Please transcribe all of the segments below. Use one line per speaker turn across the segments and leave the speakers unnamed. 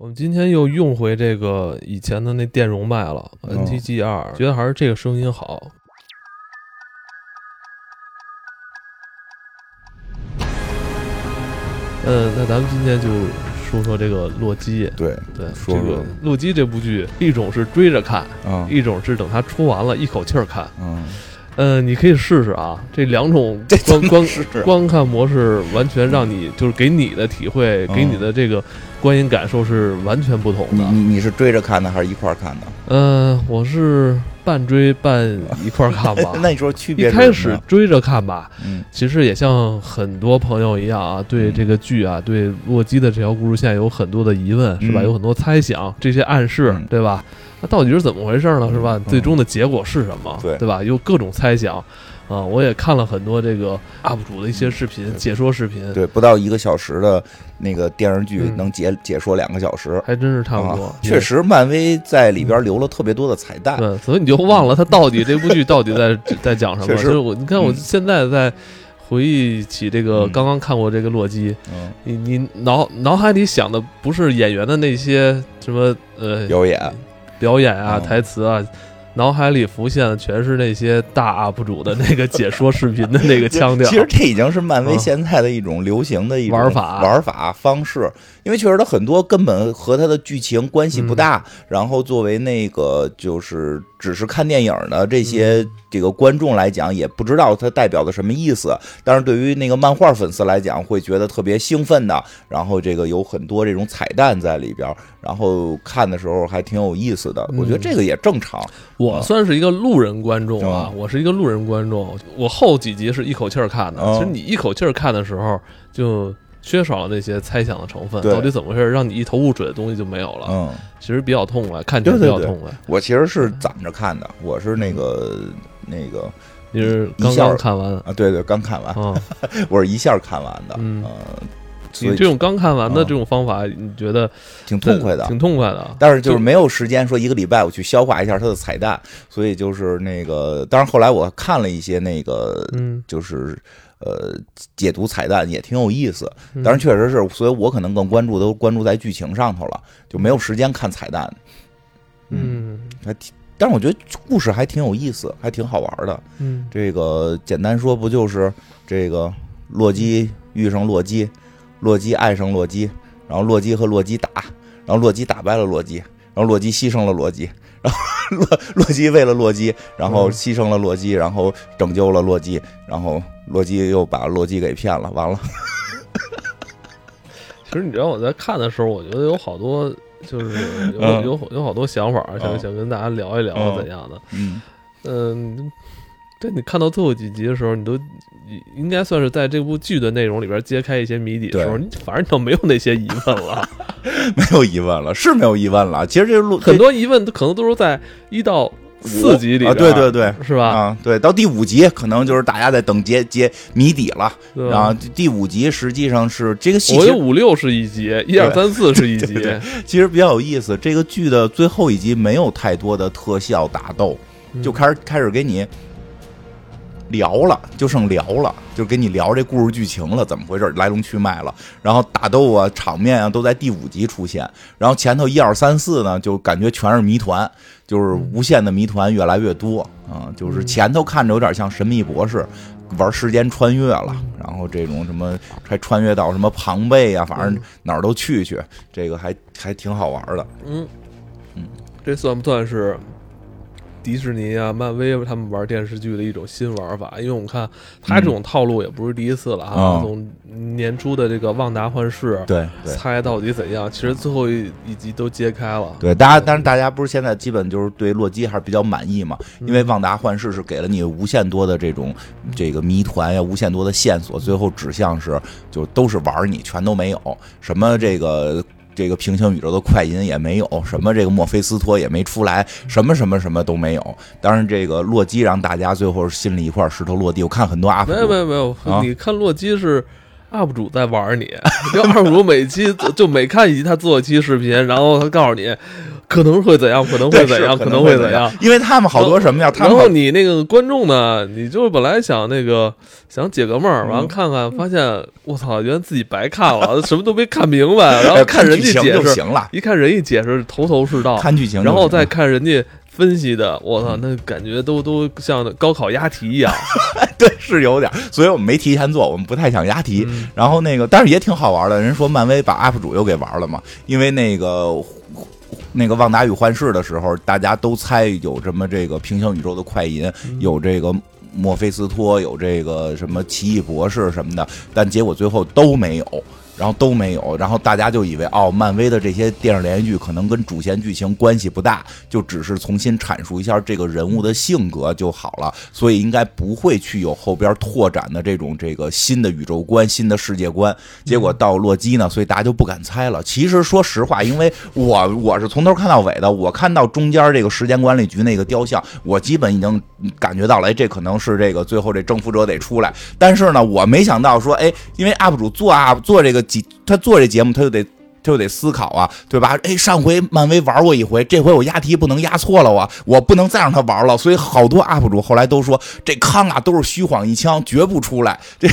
我们今天又用回这个以前的那电容麦了，NTG 二，觉得还是这个声音好。嗯，那咱们今天就说说这个洛基。
对
对，
说说
这个洛基这部剧，一种是追着看，
啊，
一种是等它出完了，一口气儿看。
嗯，
嗯，你可以试试啊，这两种
这
观观观看模式完全让你就是给你的体会，
嗯
给你的这个观影感受是完全不同的。
你你你是追着看的还是一块儿看的？
嗯、我是半追半一块儿看吧。
那你说区别
一开？始追着看吧，
嗯
其实也像很多朋友一样啊，对这个剧啊，对洛基的这条故事线有很多的疑问，是吧？
嗯
有很多猜想，这些暗示
嗯，
对吧？那到底是怎么回事呢？是吧？最终的结果是什么？
对
对吧？有各种猜想啊！我也看了很多这个 UP 主的一些视频、解说视频，
对，不到一个小时的那个电视剧
嗯
能解解说两个小时，
还真是差不多
啊。确实，漫威在里边留了特别多的彩蛋。
对，所以你就忘了他到底这部剧到底在 在讲什么。
确实
就是我，你看我
嗯
现在在回忆起这个
嗯
刚刚看过这个洛基，
嗯，
你你脑脑海里想的不是演员的那些什么呃
表演
表演啊、
嗯。
台词啊，脑海里浮现的全是那些大 UP 主的那个解说视频的那个腔调。
其实这已经是漫威
啊
现在的一种流行的一种
玩法。
玩法方式，因为确实它很多根本和它的剧情关系不大，
嗯。
然后作为那个就是只是看电影的这
嗯。
些这个观众来讲，也不知道它代表的什么意思，但是对于那个漫画粉丝来讲，会觉得特别兴奋的，然后这个有很多这种彩蛋在里边，然后看的时候还挺有意思的，我觉得
嗯。
这个也正常。
我算是一个路人观众啊，
嗯
我是一个路人观众。我后几集是一口气儿看的，
嗯
其实你一口气儿看的时候，就缺少了那些猜想的成分，到底怎么回事，让你一头雾水的东西就没有了。
嗯，
其实比较痛快，看起来比较痛快。
我其实是攒着看的，我是那个那个
你是刚看完。
啊，对对，刚看完，
啊？
我是一下看完的，
嗯你这种刚看完的
嗯
这种方法，你觉得
挺痛快的。
挺痛快的。
但是就是没有时间说一个礼拜我去消化一下它的彩蛋，所以就是那个，当然后来我看了一些那个，
嗯，
就是呃解读彩蛋也挺有意思，
嗯
当然确实是，所以我可能更关注都关注在剧情上头了，就没有时间看彩蛋，
嗯
还挺，但是我觉得故事还挺有意思，还挺好玩的。
嗯
这个简单说不就是这个洛基遇上洛基，洛基爱上洛基，然后洛基和洛基打，然后洛基打败了洛基，然后洛基牺牲了洛基，然后洛洛基为了洛基，然后
嗯
牺牲了洛基，然后拯救了洛基，然后洛基又把洛基给骗了，完了，
其实你知道我在看的时候，我觉得有好多就是有
嗯
有有好多想法，想
嗯。
想跟大家聊一聊
嗯。
怎样的。
嗯。
嗯，对你看到最后几集的时候，你都应该算是在这部剧的内容里边揭开一些谜底的时候，你反正就没有那些疑问了。
没有疑问了，是没有疑问了。其实这路
很多疑问都可能都是在一到四集里，
啊，对对对。
是吧？
啊，对，到第五集可能就是大家在等揭揭谜底了。然后第五集实际上是这个戏，
我有五六是一集，一二三四是一集，
对对其实比较有意思。这个剧的最后一集没有太多的特效打斗，
嗯
就开始开始给你聊了，就剩聊了，就给你聊这故事剧情了，怎么回事，来龙去脉了。然后打斗啊、场面啊都在第五集出现，然后前头一二三四呢，就感觉全是谜团，就是无限的谜团越来越多啊、就是前头看着有点像神秘博士。玩时间穿越了，然后这种什么还穿越到什么庞贝啊，反正哪儿都去去，这个还还挺好玩的。
嗯
嗯，
这算不算是迪士尼啊、漫威他们玩电视剧的一种新玩法？因为我们看他这种套路也不是第一次了哈，
嗯
从年初的这个《旺达幻视》
对对
猜到底怎样，其实最后一一集都揭开了。
对，大家，但是大家不是现在基本就是对洛基还是比较满意嘛？
嗯
因为旺达幻视是给了你无限多的这种这个谜团呀，无限多的线索，最后指向是就都是玩你，全都没有什么这个。这个平行宇宙的快银也没有，什么这个墨菲斯托也没出来，什么什么什么都没有。当然，这个洛基让大家最后心里一块石头落地。我看很多 UP
没有没，有没有，
啊
你看洛基是 UP 主在玩你，就 UP 主每期就每看一集他做一期视频，然后他告诉你可能会怎样，可能会怎样，
可
能
会
怎样。
因为他们好多什么呀？
然后你那个观众呢？你就本来想那个想解个闷儿，
嗯
完了看看，发现我操，原来自己白看了，什么都没看明白。然后
哎
看人家解释，
就行了，
一看人家解释头头是道，
看剧情
然后再看人家分析的，我
嗯
操，那感觉都都像高考押题一样。
对是有点儿，所以我们没提前做，我们不太想押题。
嗯
然后那个，但是也挺好玩的。人说漫威把 UP 主又给玩了嘛，因为那个那个《旺达与幻视》的时候，大家都猜有什么这个平行宇宙的快银，有这个墨菲斯托，有这个什么奇异博士什么的，但结果最后都没有。然后都没有，然后大家就以为哦，漫威的这些电视连续剧可能跟主线剧情关系不大，就只是重新阐述一下这个人物的性格就好了，所以应该不会去有后边拓展的这种这个新的宇宙观、新的世界观。结果到洛基呢，所以大家就不敢猜了。其实说实话，因为我我是从头看到尾的，我看到中间这个时间管理局那个雕像，我基本已经感觉到了，哎，这可能是这个最后这征服者得出来。但是呢，我没想到说，哎，因为 UP 主做 UP 做这个 几，他做这节目他就得。他就得思考啊，对吧？哎，上回漫威玩过一回，这回我押题不能押错了啊，我不能再让他玩了。所以好多 UP 主后来都说，这康啊都是虚晃一枪，绝不出来。这，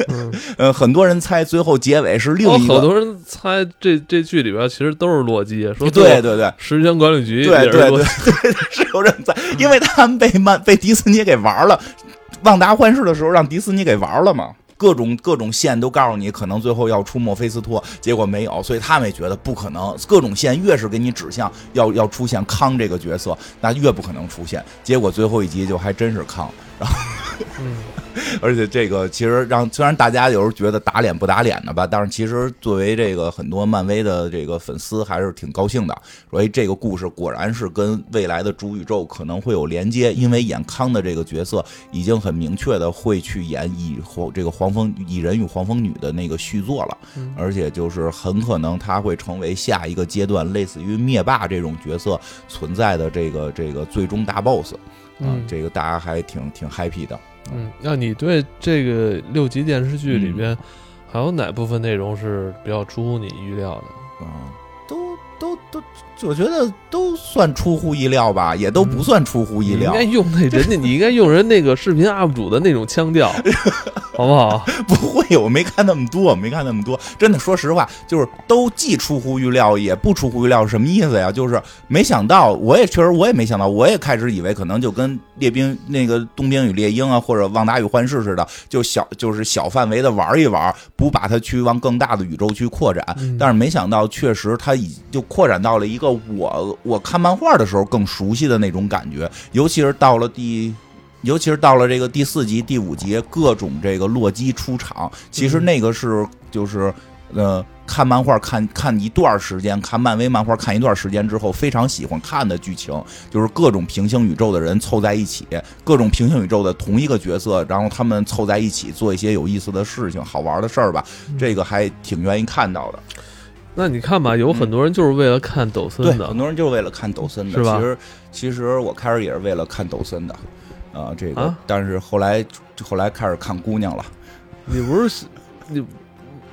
呃，很多人猜最后结尾是另
哦
一个，
好多人猜这这剧里边其实都是洛基，说
对对对，
时间管理局
对对对对，是有人在，因为他们被漫被迪士尼给玩了，旺达幻视的时候让迪士尼给玩了嘛。各种各种线都告诉你，可能最后要出墨菲斯托，结果没有，所以他们也觉得不可能。各种线越是给你指向要要出现康这个角色，那越不可能出现。结果最后一集就还真是康，然后，而且这个其实让虽然大家有时候觉得打脸不打脸的吧，但是其实作为这个很多漫威的这个粉丝还是挺高兴的。所以这个故事果然是跟未来的主宇宙可能会有连接，因为演康的这个角色已经很明确的会去演蚁黄这个黄蜂蚁人与黄蜂女的那个续作了，
嗯
而且就是很可能他会成为下一个阶段类似于灭霸这种角色存在的这个这个最终大 boss 啊，
嗯
这个大家还挺挺 happy 的。
嗯，那你对这个六集电视剧里
嗯
边还有哪部分内容是比较出乎你预料的？
啊，都都都，我觉得都算出乎意料吧，也都不算出乎意料
你应该。用那人家，你应该用人那个视频 UP 主的那种腔调，好不好？
不会，我没看那么多，没看那么多。真的，说实话，就是都既出乎预料，也不出乎预料，是什么意思呀？就是没想到，我也确实我也没想到，我也开始以为可能就跟列兵那个冬兵与猎鹰啊，或者旺达与幻视似的，就小就是小范围的玩一玩，不把它去往更大的宇宙去扩展。
嗯
但是没想到，确实它已就扩展到了一个我我看漫画的时候更熟悉的那种感觉，尤其是到了第。尤其是到了这个第四集、第五集，各种这个洛基出场，其实那个是就是呃，看漫画看看一段时间，看漫威漫画看一段时间之后，非常喜欢看的剧情，就是各种平行宇宙的人凑在一起，各种平行宇宙的同一个角色，然后他们凑在一起做一些有意思的事情、好玩的事儿吧，这个还挺愿意看到的。
那你看吧，有很多人就是为了看抖森
对，
的
很，多人就是为了看抖森的，
是吧？
其实其实我开始也是为了看抖森的，啊、这个，
啊？
但是后来后来开始看姑娘了，
你不是你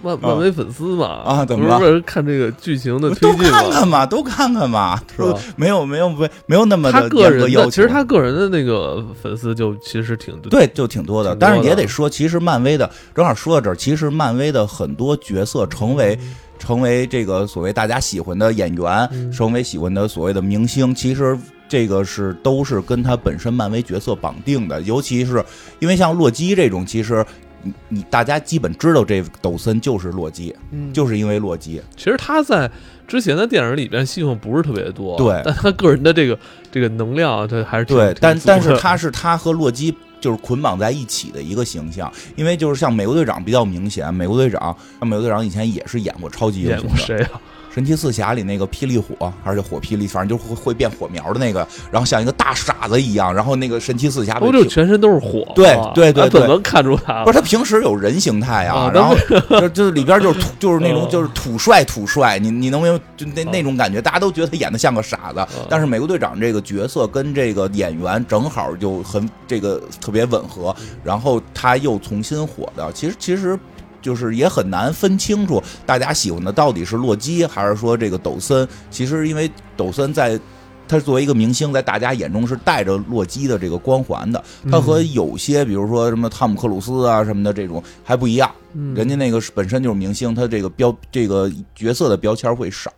漫漫威粉丝嘛？
啊怎么了？
不是看这个剧情的推
都？看看嘛，都看看嘛，
是吧？
没有没有没没有那么的
他个人的，其实他个人的那个粉丝就其实挺
对，就挺多的。但是也得说，其实漫威的，正好说到这儿，其实漫威的很多角色成为成为这个所谓大家喜欢的演员，
嗯
成为喜欢的所谓的明星，其实这个是都是跟他本身漫威角色绑定的。尤其是因为像洛基这种，其实你你大家基本知道这抖森就是洛基，
嗯
就是因为洛基。
其实他在之前的电影里边戏份不是特别多，
对
但他个人的这个这个能量，他还是挺
对，但但是他是他和洛基就是捆绑在一起的一个形象，因为就是像美国队长比较明显，美国队长，美国队长以前也是演过超级英雄的，神奇四侠里那个霹雳火，还是火霹雳，反正就会会变火苗的那个，然后像一个大傻子一样，然后那个神奇四侠被
哦，就全身都是火，
对
啊
对对对
啊怎么能看出他
不是他平时有人形态啊，
啊
然后就就里边就是土就是那种
哦
就是土帅土帅，你你能明白就那
哦
那种感觉，大家都觉得他演的像个傻子，但是美国队长这个角色跟这个演员正好就很这个特别吻合，然后他又重新火的，其实其实。就是也很难分清楚大家喜欢的到底是洛基还是说这个抖森。其实因为抖森在。他作为一个明星，在大家眼中是带着洛基的这个光环的。他和有些，比如说什么汤姆克鲁斯啊什么的这种还不一样。人家那个本身就是明星，他这个标这个角色的标签会少，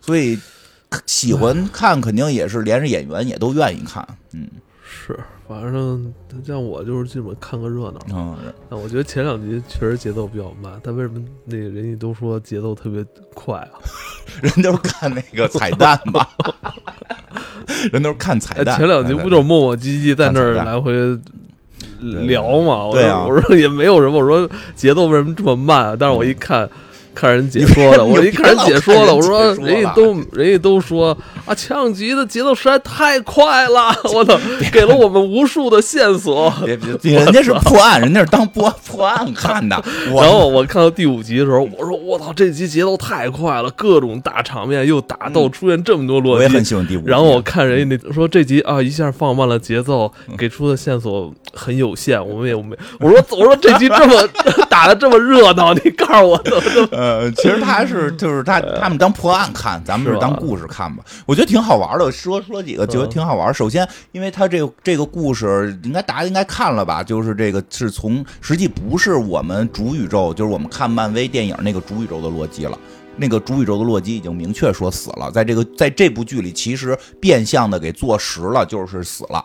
所以喜欢看肯定也是连着演员也都愿意看。嗯，
是，反正像我就是基本看个热闹。
嗯，
但我觉得前两集确实节奏比较慢，但为什么那个人家都说节奏特别快啊？
人都是看那个彩蛋吧。人都是看彩蛋，
前两集不就是磨磨唧唧在那儿来回聊嘛？
对啊，
我说也没有什么，我说节奏为什么这么慢？但是我一看。看人解说的，我一看人解说的，我说人家都人家都说啊，枪击的节奏实在太快了，我操，给了我们无数的线索。
别别，人家是破案，人家是当破破案看的。
然后我看到第五集的时候，我说我操，这集节奏太快了，各种大场面又打斗，出现这么多落。
我也很喜欢第五。
然后我看人家那说这集啊，一下放慢了节奏，给出的线索很有限，我们也没。我说我说这集这么打的这么热闹，你告诉我怎么怎么。
呃，其实他还是就是他他们当破案看，咱们是当故事看吧。我觉得挺好玩的，说说几个觉得挺好玩。首先，因为他这个这个故事应该大家应该看了吧？就是这个是从实际不是我们主宇宙，就是我们看漫威电影那个主宇宙的洛基了。那个主宇宙的洛基已经明确说死了，在这个在这部剧里，其实变相的给坐实了，就是死了。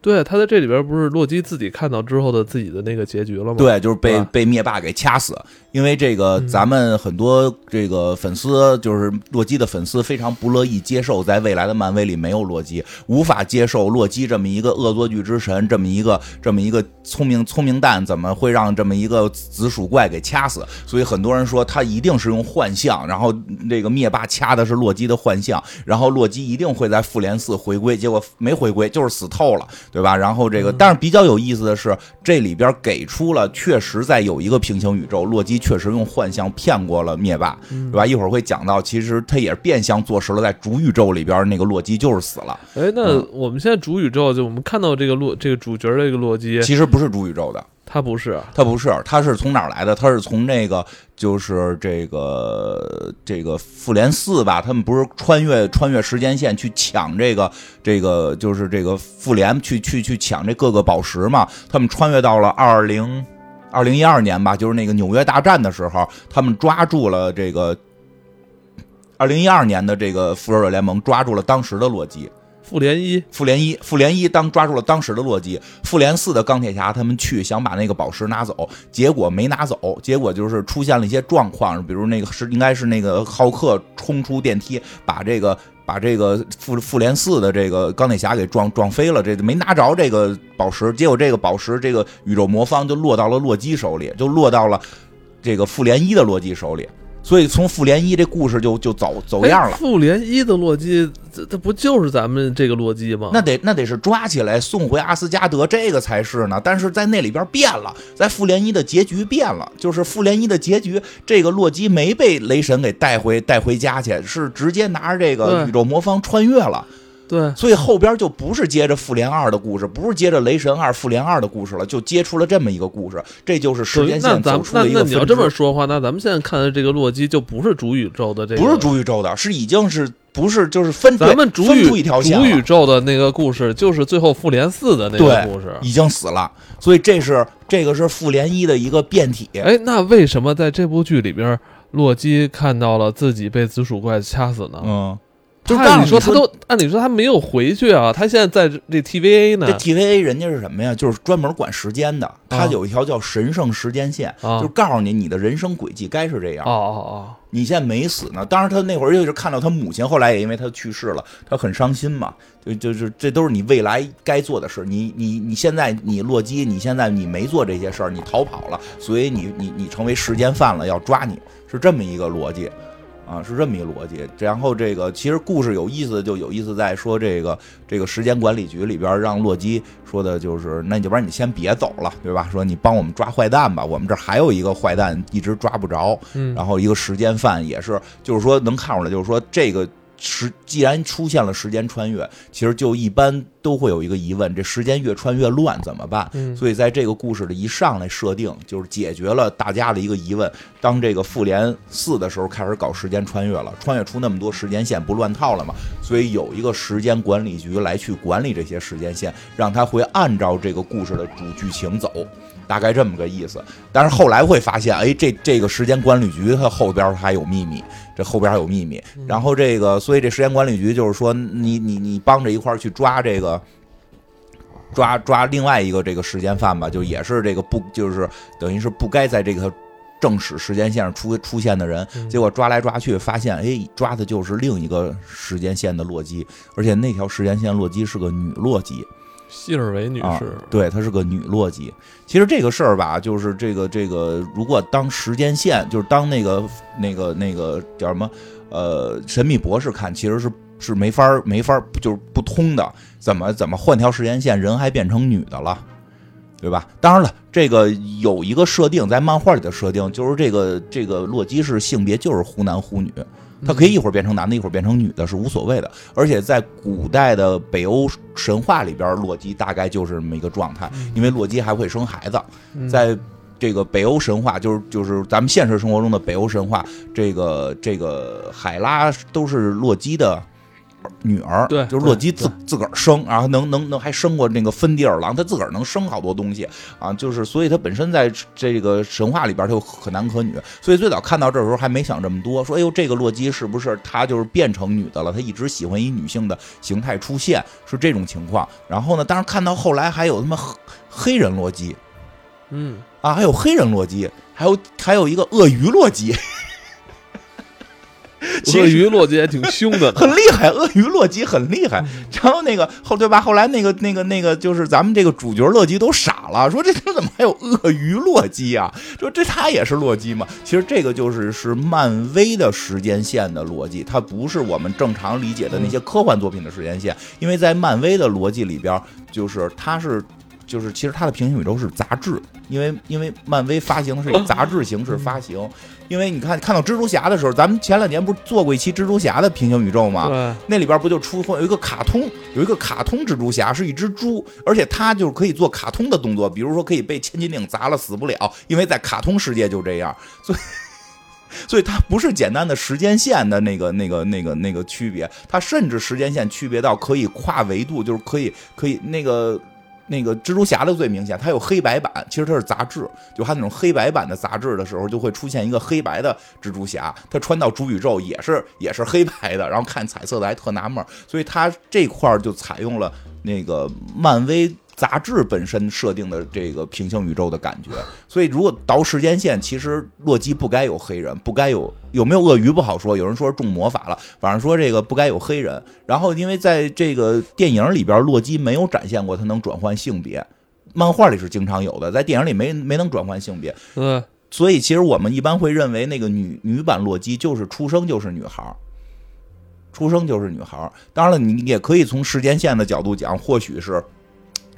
对，他在这里边不是洛基自己看到之后的自己的那个结局了吗？
对，就是被被灭霸给掐死。因为这个，咱们很多这个粉丝，就是洛基的粉丝，非常不乐意接受，在未来的漫威里没有洛基，无法接受洛基这么一个恶作剧之神，这么一个这么一个聪明聪明蛋，怎么会让这么一个紫薯怪给掐死？所以很多人说他一定是用幻象，然后这个灭霸掐的是洛基的幻象，然后洛基一定会在复联四回归，结果没回归，就是死透了，对吧？然后这个，但是比较有意思的是，这里边给出了确实在有一个平行宇宙，洛基。确实用幻象骗过了灭霸，对吧？一会儿会讲到，其实他也是变相坐实了，在主宇宙里边那个洛基就是死了。
哎，那我们现在主宇宙就我们看到这个洛这个主角这个洛基，
其实不是主宇宙的，
他不是，
他不是，他是从哪儿来的？他是从那个就是这个这个复联四吧？他们不是穿越穿越时间线去抢这个这个就是这个复联去去去抢这各个宝石嘛？他们穿越到了二零。二零一二年吧，就是那个纽约大战的时候，他们抓住了这个。二零一二年的这个复仇者联盟抓住了当时的洛基，
复联一，
复联一，复联一当抓住了当时的洛基，复联四的钢铁侠他们去想把那个宝石拿走，结果没拿走，结果就是出现了一些状况，比如那个是应该是那个浩克冲出电梯，把这个。把这个复复联四的这个钢铁侠给撞撞飞了，这没拿着这个宝石，结果这个宝石这个宇宙魔方就落到了洛基手里，就落到了这个复联一的洛基手里。所以从复联一这故事就就走走样了。
复联一的洛基，这这不就是咱们这个洛基吗？
那得那得是抓起来送回阿斯加德，这个才是呢。但是在那里边变了，在复联一的结局变了，就是复联一的结局，这个洛基没被雷神给带回带回家去，是直接拿着这个宇宙魔方穿越了。
对，
所以后边就不是接着复联二的故事，不是接着雷神二、复联二的故事了，就接出了这么一个故事，这就是时间线走出的一个。
那你要这么说话，那咱们现在看的这个洛基就不是主宇宙的这个，
不是主宇宙的，是已经是不是就是分
咱们主
宇宙
主宇宙的那个故事，就是最后复联四的那个故事，
已经死了，所以这是这个是复联一的一个变体。
哎，那为什么在这部剧里边，洛基看到了自己被紫薯怪掐死呢？
嗯。
按理说他都，按理说他没有回去啊，他现在在这 TVA 呢。
这 TVA 人家是什么呀？就是专门管时间的，他有一条叫神圣时间线，就是告诉你你的人生轨迹该是这样。
哦哦哦，
你现在没死呢。当然他那会儿就是看到他母亲，后来也因为他去世了，他很伤心嘛。就就是这都是你未来该做的事。你你你现在你洛基，你现在你没做这些事儿，你逃跑了，所以你你你成为时间犯了，要抓你，是这么一个逻辑。啊，是这么一个逻辑。然后这个其实故事有意思，就有意思在说这个这个时间管理局里边让洛基说的就是，那要不然你先别走了，对吧？说你帮我们抓坏蛋吧，我们这还有一个坏蛋一直抓不着。
嗯。
然后一个时间犯也是，就是说能看出来，就是说这个时既然出现了时间穿越，其实就一般。都会有一个疑问：这时间越穿越乱怎么办？
嗯
所以在这个故事的一上来设定，就是解决了大家的一个疑问。当这个复联四的时候开始搞时间穿越了，穿越出那么多时间线，不乱套了吗？所以有一个时间管理局来去管理这些时间线，让它会按照这个故事的主剧情走。大概这么个意思，但是后来会发现，哎，这这个时间管理局它后边还有秘密，这后边还有秘密。然后这个，所以这时间管理局就是说，你你你帮着一块儿去抓这个，抓抓另外一个这个时间犯吧，就也是这个不就是等于是不该在这个正史时间线上出出现的人，结果抓来抓去发现，哎，抓的就是另一个时间线的洛基，而且那条时间线洛基是个女洛基。
希尔维女士，，
对，她是个女洛基。其实这个事儿吧，就是这个这个，如果当时间线，就是当那个那个那个叫什么，呃，神秘博士看，其实是是没法没法就是不通的。怎么怎么换条时间线，人还变成女的了？对吧？当然了，这个有一个设定，在漫画里的设定就是这个这个洛基是性别就是忽男忽女，他可以一会儿变成男的，一会儿变成女的，是无所谓的。而且在古代的北欧神话里边，洛基大概就是这么一个状态，因为洛基还会生孩子，
嗯
在这个北欧神话，就是就是咱们现实生活中的北欧神话，这个这个海拉都是洛基的。女儿
对
就是洛基自自个儿生，然后能能能还生过那个芬迪尔狼，他自个儿能生好多东西啊，就是所以他本身在这个神话里边他就可男可女，所以最早看到这时候还没想这么多，说哎呦这个洛基是不是他就是变成女的了？他一直喜欢以女性的形态出现，是这种情况。然后呢，当然看到后来还有他妈黑黑人洛基，
嗯，
啊，还有黑人洛基，还有还有一个鳄鱼洛基，
鳄鱼洛基也挺凶的，
很厉害，鳄鱼洛基很厉害。然后那个后对吧？后来那个那个那个就是咱们这个主角洛基都傻了，说这他怎么还有鳄鱼洛基啊？说这他也是洛基嘛？其实这个就是是漫威的时间线的逻辑，它不是我们正常理解的那些科幻作品的时间线，因为在漫威的逻辑里边，就是它是。就是其实它的平行宇宙是杂志，因为因为漫威发行的是以杂志形式发行，因为你看看到蜘蛛侠的时候，咱们前两年不是做过一期蜘蛛侠的平行宇宙吗？那里边不就出有一个卡通，有一个卡通蜘蛛侠是一只猪，而且它就是可以做卡通的动作，比如说可以被千斤顶砸了死不了，因为在卡通世界就这样，所以。所以它不是简单的时间线的那个、那个、那个、那个区别，它甚至时间线区别到可以跨维度，就是可以可以那个那个蜘蛛侠的最明显，它有黑白版，其实它是杂志，就它那种黑白版的杂志的时候，就会出现一个黑白的蜘蛛侠，他穿到主宇宙也是 也是黑白的，然后看彩色的还特纳闷，所以它这块就采用了那个漫威。杂志本身设定的这个平行宇宙的感觉，所以如果倒时间线，其实洛基不该有黑人，不该有有没有鳄鱼不好说，有人说是中魔法了，反正说这个不该有黑人。然后因为在这个电影里边，洛基没有展现过他能转换性别，漫画里是经常有的，在电影里没没能转换性别，
嗯，
所以其实我们一般会认为那个女女版洛基就是出生就是女孩儿，出生就是女孩儿。当然了，你也可以从时间线的角度讲，或许是。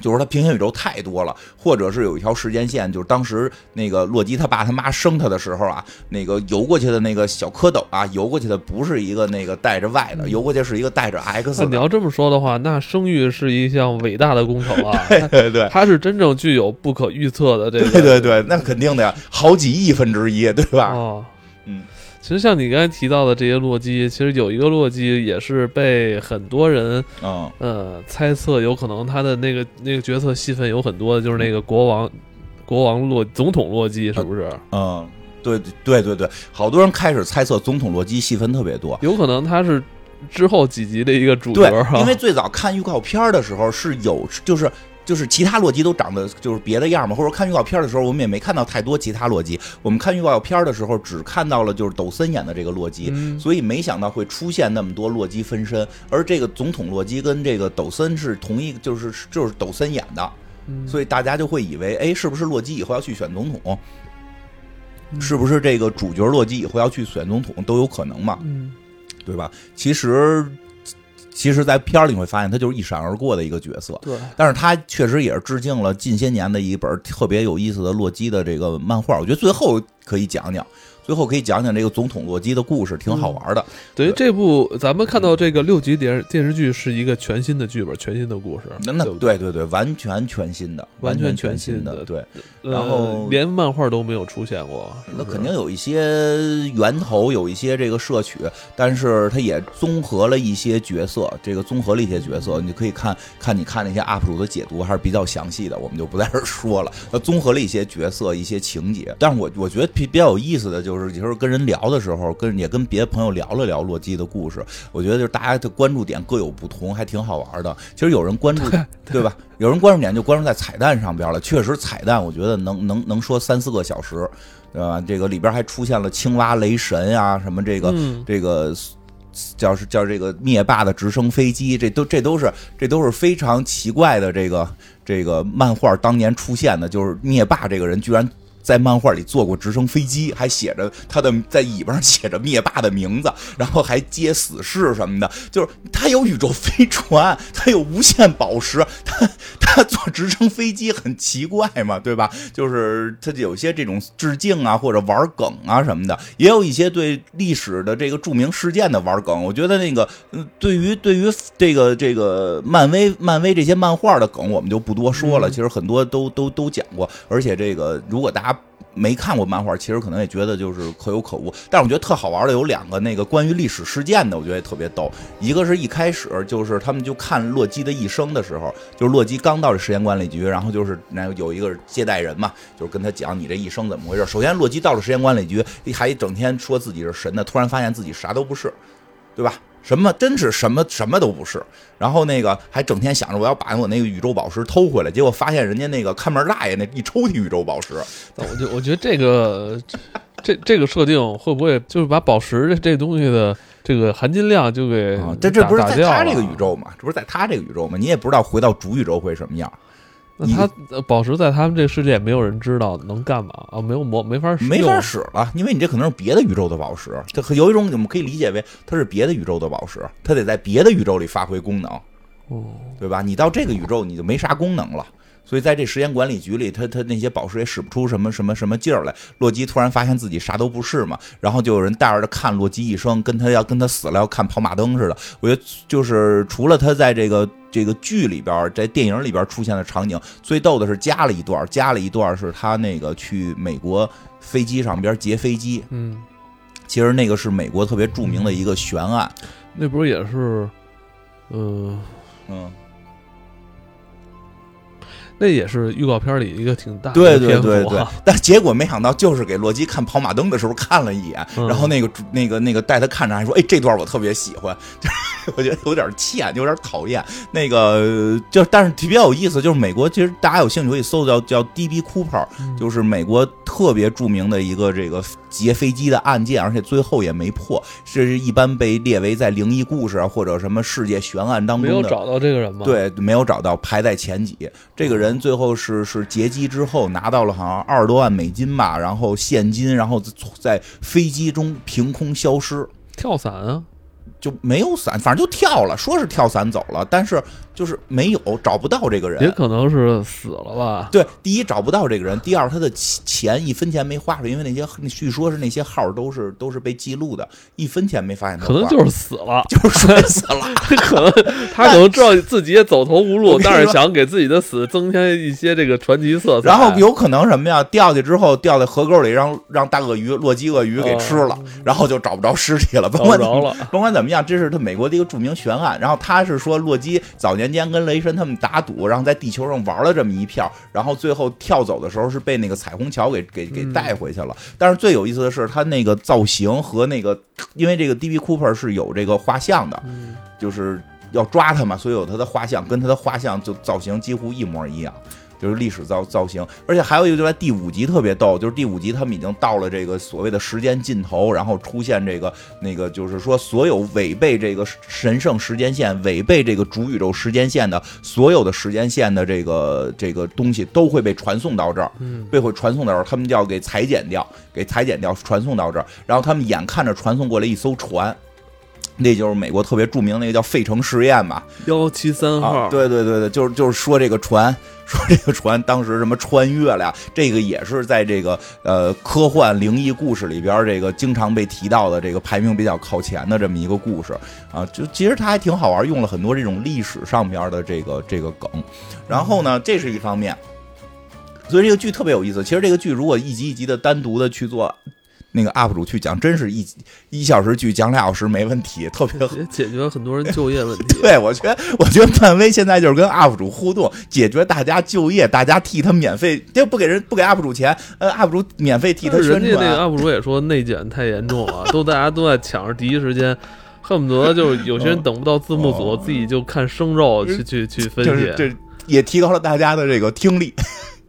就是它平行宇宙太多了，或者是有一条时间线，就是当时那个洛基他爸他妈生他的时候啊，那个游过去的那个小蝌蚪啊，游过去的不是一个那个带着 Y 的，游过去是一个带着 X
你要这么说的话，那生育是一项伟大的工程啊！
对对对
它是真正具有不可预测的这个。
对对对，那肯定的呀，好几亿分之一，对吧？
哦，
嗯，
其实像你刚才提到的这些洛基，其实有一个洛基也是被很多人
嗯，
呃猜测有可能他的那个那个角色戏份有很多的，就是那个国王国王洛总统洛基，是不是？
嗯，对对对对，好多人开始猜测总统洛基戏份特别多。
有可能他是之后几集的一个主角
对
啊，，
因为最早看预告片的时候是有，就是就是其他洛基都长得就是别的样嘛，或者看预告片的时候我们也没看到太多其他洛基，我们看预告片的时候只看到了就是抖森演的这个洛基，
嗯
所以没想到会出现那么多洛基分身，而这个总统洛基跟这个抖森是同一，就是就是抖森演的，
嗯
所以大家就会以为，哎，是不是洛基以后要去选总统？
嗯
是不是这个主角洛基以后要去选总统都有可能嘛？
嗯
对吧？其实，其实，在片儿里你会发现，他就是一闪而过的一个角色。
对，
但是他确实也是致敬了近些年的一本特别有意思的洛基的这个漫画。我觉得最后可以讲讲。最后可以讲讲这个总统洛基的故事，挺好玩的。
等于这部咱们看到这个六集电电视剧是一个全新的剧本，全新的故事。
那那对对对，完全全新的，
完
全
全
新
的。
对，然后
连漫画都没有出现过。
那肯定有一些源头，有一些这个摄取，但是它也综合了一些角色，这个综合了一些角色，你可以看看你看那些 UP 主的解读还是比较详细的，我们就不在这说了。它综合了一些角色、一些情节，但是我我觉得比比较有意思的就是。就是有时候跟人聊的时候，跟也跟别的朋友聊了聊洛基的故事。我觉得就是大家的关注点各有不同，还挺好玩的。其实有人关注，对吧？有人关注点就关注在彩蛋上边了。确实，彩蛋我觉得能能能说三四个小时，对吧？这个里边还出现了青蛙、雷神啊，什么这个这个叫是叫这个灭霸的直升飞机，这都这都是这都是非常奇怪的。这个这个漫画当年出现的，就是灭霸这个人居然。在漫画里坐过直升飞机，还写着他的在尾巴上写着灭霸的名字，然后还接死士什么的。就是他有宇宙飞船，他有无限宝石，他他坐直升飞机很奇怪嘛，对吧？就是他有些这种致敬啊，或者玩梗啊什么的，也有一些对历史的这个著名事件的玩梗。我觉得那个，对于对于这个这个漫威漫威这些漫画的梗，我们就不多说了。其实很多都都都讲过，而且这个如果大家。没看过漫画，其实可能也觉得就是可有可无。但是我觉得特好玩的有两个，那个关于历史事件的，我觉得也特别逗。一个是一开始就是他们就看洛基的一生的时候，就是洛基刚到这时间管理局，然后就是那有一个接待人嘛，就是跟他讲你这一生怎么回事。首先，洛基到了时间管理局，还整天说自己是神的，突然发现自己啥都不是，对吧？什么真是什么什么都不是，然后那个还整天想着我要把我那个宇宙宝石偷回来，结果发现人家那个看门大爷那一抽屉宇宙宝石。
我就我觉得这个这这个设定会不会就是把宝石这这东西的这个含金量就给
这这不是在他这个宇宙吗？这不是在他这个宇宙吗？你也不知道回到主宇宙会什么样。
那他宝石在他们这个世界也没有人知道能干嘛啊？没有魔没法使
没法使了，因为你这可能是别的宇宙的宝石。这有一种我们可以理解为它是别的宇宙的宝石，它得在别的宇宙里发挥功能，
哦，
对吧？你到这个宇宙你就没啥功能了。所以在这时间管理局里，他他那些宝石也使不出什么什么什么劲儿来。洛基突然发现自己啥都不是嘛，然后就有人带着他看洛基一生，跟他要跟他死了要看跑马灯似的。我觉得就是除了他在这个这个剧里边，在电影里边出现的场景，最逗的是加了一段，加了一段是他那个去美国飞机上边劫飞机。
嗯，
其实那个是美国特别著名的一个悬案。
那不是也是，嗯
嗯。
那也是预告片里一个挺大的
对对对对，但结果没想到就是给洛基看跑马灯的时候看了一眼，然后那个那个那个带他看着还说，哎，这段我特别喜欢，我觉得有点欠，有点讨厌。那个就但是比较有意思，就是美国其实大家有兴趣可以搜叫叫 DB Cooper，就是美国特别著名的一个这个劫飞机的案件，而且最后也没破，这是一般被列为在灵异故事啊或者什么世界悬案当中的。
没有找到这个人吗？
对，没有找到，排在前几。这个人。最后是是劫机之后拿到了好像二十多万美金吧，然后现金，然后在飞机中凭空消失，
跳伞啊，
就没有伞，反正就跳了，说是跳伞走了，但是。就是没有找不到这个人，
也可能是死了吧。
对，第一找不到这个人，第二他的钱一分钱没花出，因为那些据说是那些号都是都是被记录的，一分钱没发现。
可能就是死了，
就是摔死了。
可能他可能知道自己也走投无路，但是想给自己的死增添一些这个传奇色彩。
然后有可能什么呀？掉下去之后掉在河沟里，让让大鳄鱼洛基鳄鱼给吃了，然后就找不着尸体了。甭管
了，
甭管怎么样，这是他美国的一个著名悬案。然后他是说洛基早年。间跟雷神他们打赌，然后在地球上玩了这么一票，然后最后跳走的时候是被那个彩虹桥给给给带回去了。但是最有意思的是，他那个造型和那个，因为这个 DB Cooper 是有这个画像的，就是要抓他嘛，所以有他的画像，跟他的画像就造型几乎一模一样。就是历史造造型，而且还有一个就在第五集特别逗，就是第五集他们已经到了这个所谓的时间尽头，然后出现这个那个，就是说所有违背这个神圣时间线、违背这个主宇宙时间线的所有的时间线的这个这个东西都会被传送到这儿，被会传送到这儿，他们就要给裁剪掉，给裁剪掉，传送到这儿，然后他们眼看着传送过来一艘船。那就是美国特别著名那个叫费城实验吧，
幺七三号，
对对对对，就是就是说这个船，说这个船当时什么穿越了呀，这个也是在这个呃科幻灵异故事里边这个经常被提到的这个排名比较靠前的这么一个故事啊，就其实它还挺好玩，用了很多这种历史上边的这个这个梗，然后呢，这是一方面，所以这个剧特别有意思。其实这个剧如果一集一集的单独的去做。那个 UP 主去讲，真是一一小时剧讲俩小时没问题，特别
也解决很多人 就业问题。
对，我觉得，我觉得漫威现在就是跟 UP 主互动，解决大家就业，大家替他免费，就不给人不给 UP 主钱，呃，UP 主免费替他宣传。
人家那个 UP 主也说内卷太严重了，都大家都在抢着第一时间，恨不得就是有些人等不到字幕组，自己就看生肉去去去分析，
这也提高了大家的这个听力。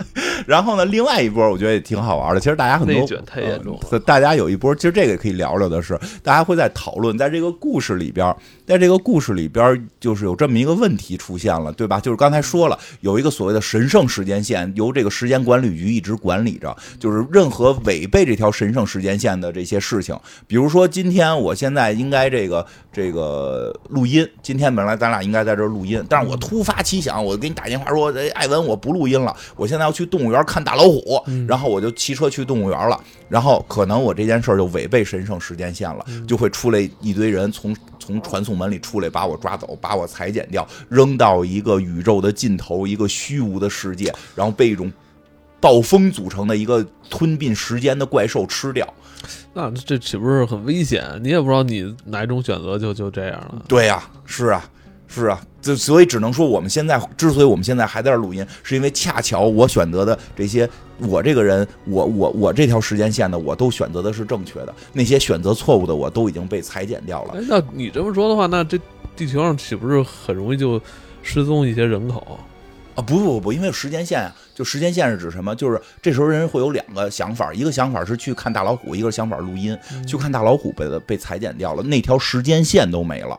然后呢，另外一波我觉得也挺好玩的。其实大家很多
内卷太严重了。
大家有一波，其实这个也可以聊聊的是，大家会在讨论，在这个故事里边，在这个故事里边，就是有这么一个问题出现了，对吧？就是刚才说了，有一个所谓的神圣时间线，由这个时间管理局一直管理着，就是任何违背这条神圣时间线的这些事情，比如说今天我现在应该这个这个录音，今天本来咱俩应该在这录音，但是我突发奇想，我给你打电话说，哎，艾文，我不录音了，我现在要去动物。园看大老虎，然后我就骑车去动物园了，然后可能我这件事儿就违背神圣时间线了，就会出来一堆人从从传送门里出来把我抓走，把我裁剪掉，扔到一个宇宙的尽头，一个虚无的世界，然后被一种暴风组成的一个吞并时间的怪兽吃掉。
那这岂不是很危险？你也不知道你哪一种选择就就这样了。
对呀，是啊。是啊，就所以只能说我们现在之所以我们现在还在这录音，是因为恰巧我选择的这些，我这个人，我我我这条时间线的，我都选择的是正确的，那些选择错误的，我都已经被裁剪掉了。
那你这么说的话，那这地球上岂不是很容易就失踪一些人口
啊？不不不，因为时间线啊，就时间线是指什么？就是这时候人会有两个想法，一个想法是去看大老虎，一个想法录音。去看大老虎被被裁剪掉了，那条时间线都没了，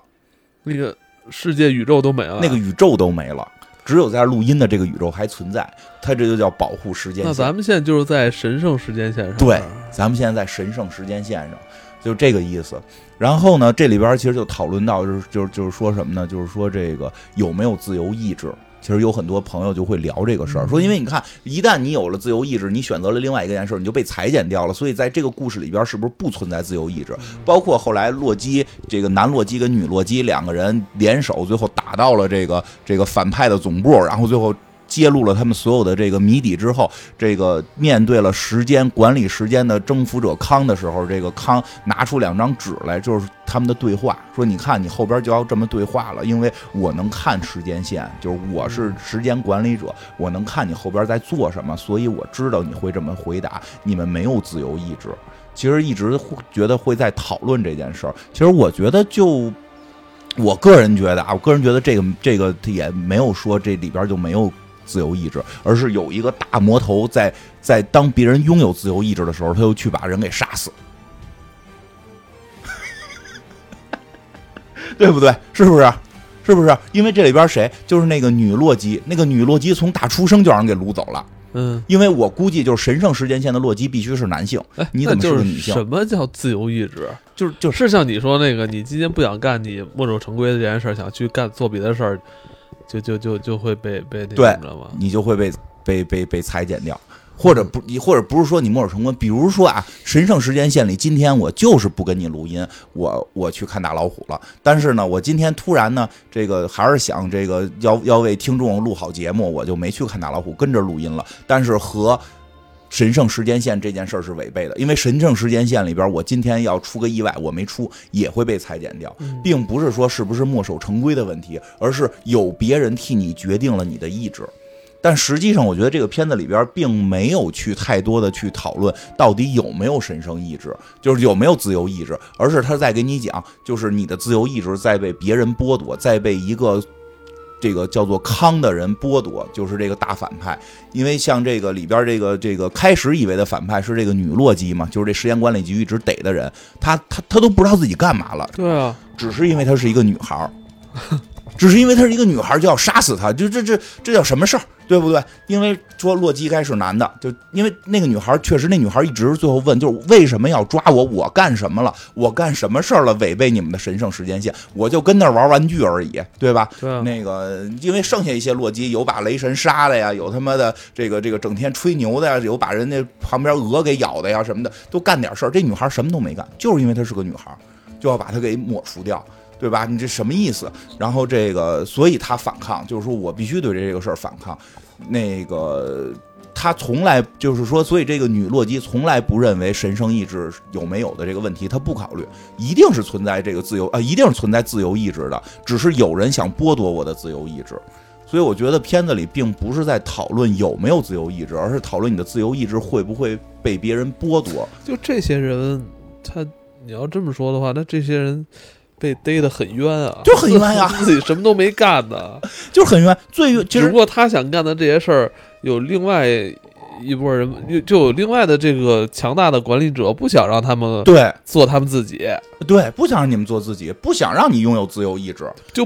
那个。世界宇宙都没了，
那个宇宙都没了，只有在录音的这个宇宙还存在，它这就叫保护时间线。
那咱们现在就是在神圣时间线上，
对，咱们现在在神圣时间线上，就这个意思。然后呢，这里边其实就讨论到，就是就是就是说什么呢？就是说这个有没有自由意志？其实有很多朋友就会聊这个事儿，说因为你看，一旦你有了自由意志，你选择了另外一件事，你就被裁剪掉了。所以在这个故事里边，是不是不存在自由意志？包括后来洛基这个男洛基跟女洛基两个人联手，最后打到了这个这个反派的总部，然后最后。揭露了他们所有的这个谜底之后，这个面对了时间管理时间的征服者康的时候，这个康拿出两张纸来，就是他们的对话，说：“你看，你后边就要这么对话了，因为我能看时间线，就是我是时间管理者，我能看你后边在做什么，所以我知道你会这么回答。你们没有自由意志，其实一直觉得会在讨论这件事儿。其实我觉得，就我个人觉得啊，我个人觉得这个这个也没有说这里边就没有。”自由意志，而是有一个大魔头在在当别人拥有自由意志的时候，他又去把人给杀死，对不对？是不是？是不是？因为这里边谁就是那个女洛基，那个女洛基从大出生就让人给掳走了。
嗯，
因为我估计就是神圣时间线的洛基必须是男性。哎，你怎么是个女性？
什么叫自由意志？
就是就
是像你说那个，你今天不想干你墨守成规的这件事，想去干做别的事儿。就就就就会被被那
对？你就会被被被被裁剪掉，或者不，你或者不是说你墨守成规，比如说啊，神圣时间线里，今天我就是不跟你录音，我我去看大老虎了。但是呢，我今天突然呢，这个还是想这个要要为听众录好节目，我就没去看大老虎，跟着录音了。但是和神圣时间线这件事儿是违背的，因为神圣时间线里边，我今天要出个意外，我没出也会被裁剪掉，并不是说是不是墨守成规的问题，而是有别人替你决定了你的意志。但实际上，我觉得这个片子里边并没有去太多的去讨论到底有没有神圣意志，就是有没有自由意志，而是他在给你讲，就是你的自由意志在被别人剥夺，在被一个。这个叫做康的人剥夺，就是这个大反派。因为像这个里边这个这个开始以为的反派是这个女洛基嘛，就是这时间管理局一直逮的人，他他他都不知道自己干嘛了。
对啊，
只是因为她是一个女孩只是因为她是一个女孩就要杀死她，就这这这叫什么事儿？对不对？因为说洛基该是男的，就因为那个女孩确实，那女孩一直最后问，就是为什么要抓我？我干什么了？我干什么事儿了？违背你们的神圣时间线？我就跟那儿玩玩具而已，对吧？
对啊，
那个，因为剩下一些洛基有把雷神杀了呀，有他妈的这个这个整天吹牛的呀，有把人家旁边鹅给咬的呀什么的，都干点事儿。这女孩什么都没干，就是因为她是个女孩，就要把她给抹除掉。对吧？你这什么意思？然后这个，所以他反抗，就是说我必须对这个事儿反抗。那个他从来就是说，所以这个女洛基从来不认为神圣意志有没有的这个问题，他不考虑，一定是存在这个自由啊，一定是存在自由意志的，只是有人想剥夺我的自由意志。所以我觉得片子里并不是在讨论有没有自由意志，而是讨论你的自由意志会不会被别人剥夺。
就这些人，他你要这么说的话，那这些人。被逮得很冤啊，
就很冤呀，
自己什么都没干呢，
就很冤。最
只不过他想干的这些事儿，有另外一波人，就有另外的这个强大的管理者，不想让他们
对
做他们自己，
对，不想让你们做自己，不想让你拥有自由意志，
就。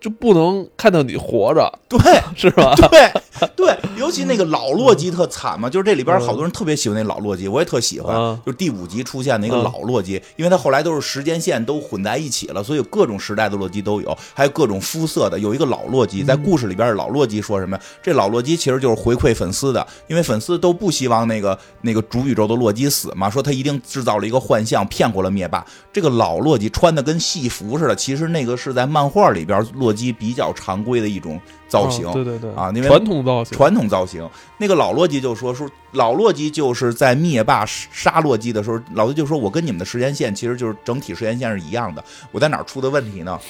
就不能看到你活着，
对，
是吧？
对，对，尤其那个老洛基特惨嘛，就是这里边好多人特别喜欢那老洛基，我也特喜欢。就第五集出现那个老洛基，因为他后来都是时间线都混在一起了，所以各种时代的洛基都有，还有各种肤色的。有一个老洛基，在故事里边，老洛基说什么呀？这老洛基其实就是回馈粉丝的，因为粉丝都不希望那个那个主宇宙的洛基死嘛，说他一定制造了一个幻象，骗过了灭霸。这个老洛基穿的跟戏服似的，其实那个是在漫画里边洛。洛基比较常规的一种造型，
对对对
啊，因为
传统造型，
传统造型。那个老洛基就说说，老洛基就是在灭霸杀洛基的时候，老洛基就说，我跟你们的时间线其实就是整体时间线是一样的。我在哪儿出的问题呢？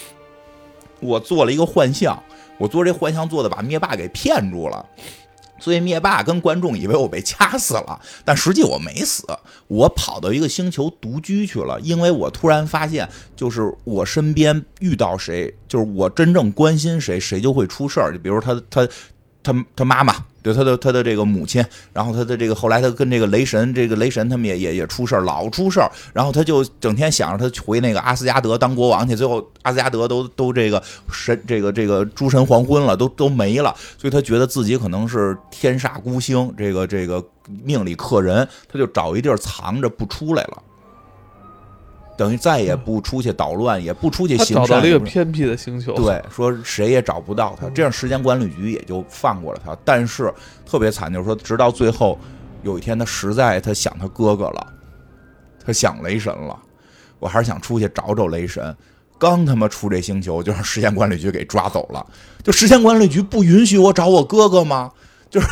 我做了一个幻象，我做这幻象做的把灭霸给骗住了。所以灭霸跟观众以为我被掐死了，但实际我没死，我跑到一个星球独居去了。因为我突然发现，就是我身边遇到谁，就是我真正关心谁，谁就会出事儿。就比如他他。他他妈妈，就他的他的这个母亲，然后他的这个后来他跟这个雷神，这个雷神他们也也也出事儿，老出事儿，然后他就整天想着他回那个阿斯加德当国王去，最后阿斯加德都都这个神这个这个诸神黄昏了，都都没了，所以他觉得自己可能是天煞孤星，这个这个命里克人，他就找一地儿藏着不出来了。等于再也不出去捣乱，也不出去行
善。找到了一个偏僻的星球。
对，说谁也找不到他，这样时间管理局也就放过了他。但是特别惨，就是说，直到最后有一天，他实在他想他哥哥了，他想雷神了，我还是想出去找找雷神。刚他妈出这星球，就让时间管理局给抓走了。就时间管理局不允许我找我哥哥吗？就是。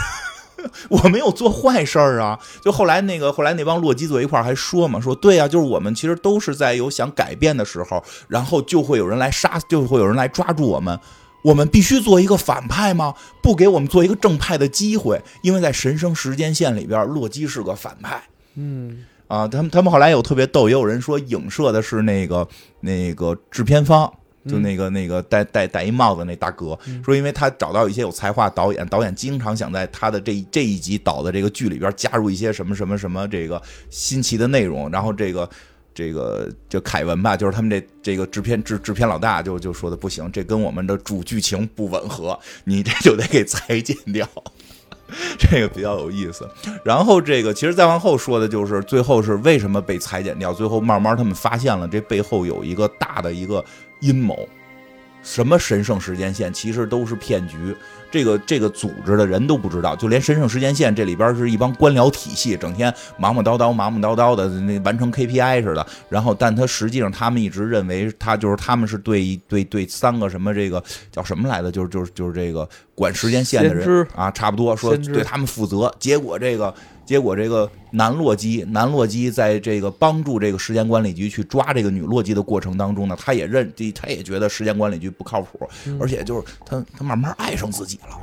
我没有做坏事儿啊！就后来那个，后来那帮洛基坐一块儿还说嘛，说对啊，就是我们其实都是在有想改变的时候，然后就会有人来杀，就会有人来抓住我们。我们必须做一个反派吗？不给我们做一个正派的机会？因为在神圣时间线里边，洛基是个反派。
嗯，
啊，他们他们后来有特别逗，也有人说影射的是那个那个制片方。就那个那个戴戴戴一帽子那大哥说，因为他找到一些有才华导演，导演经常想在他的这这一集导的这个剧里边加入一些什么什么什么这个新奇的内容，然后这个这个就凯文吧，就是他们这这个制片制制片老大就就说的不行，这跟我们的主剧情不吻合，你这就得给裁剪掉，这个比较有意思。然后这个其实再往后说的就是最后是为什么被裁剪掉，最后慢慢他们发现了这背后有一个大的一个。阴谋，什么神圣时间线其实都是骗局。这个这个组织的人都不知道，就连神圣时间线这里边是一帮官僚体系，整天忙忙叨叨、忙忙叨叨的，那完成 KPI 似的。然后，但他实际上他们一直认为他就是他们是对对对三个什么这个叫什么来的，就是就是就是这个管时间线的人啊，差不多说对他们负责。结果这个。结果，这个男洛基，男洛基在这个帮助这个时间管理局去抓这个女洛基的过程当中呢，他也认，他也觉得时间管理局不靠谱，而且就是他，他慢慢爱上自己了。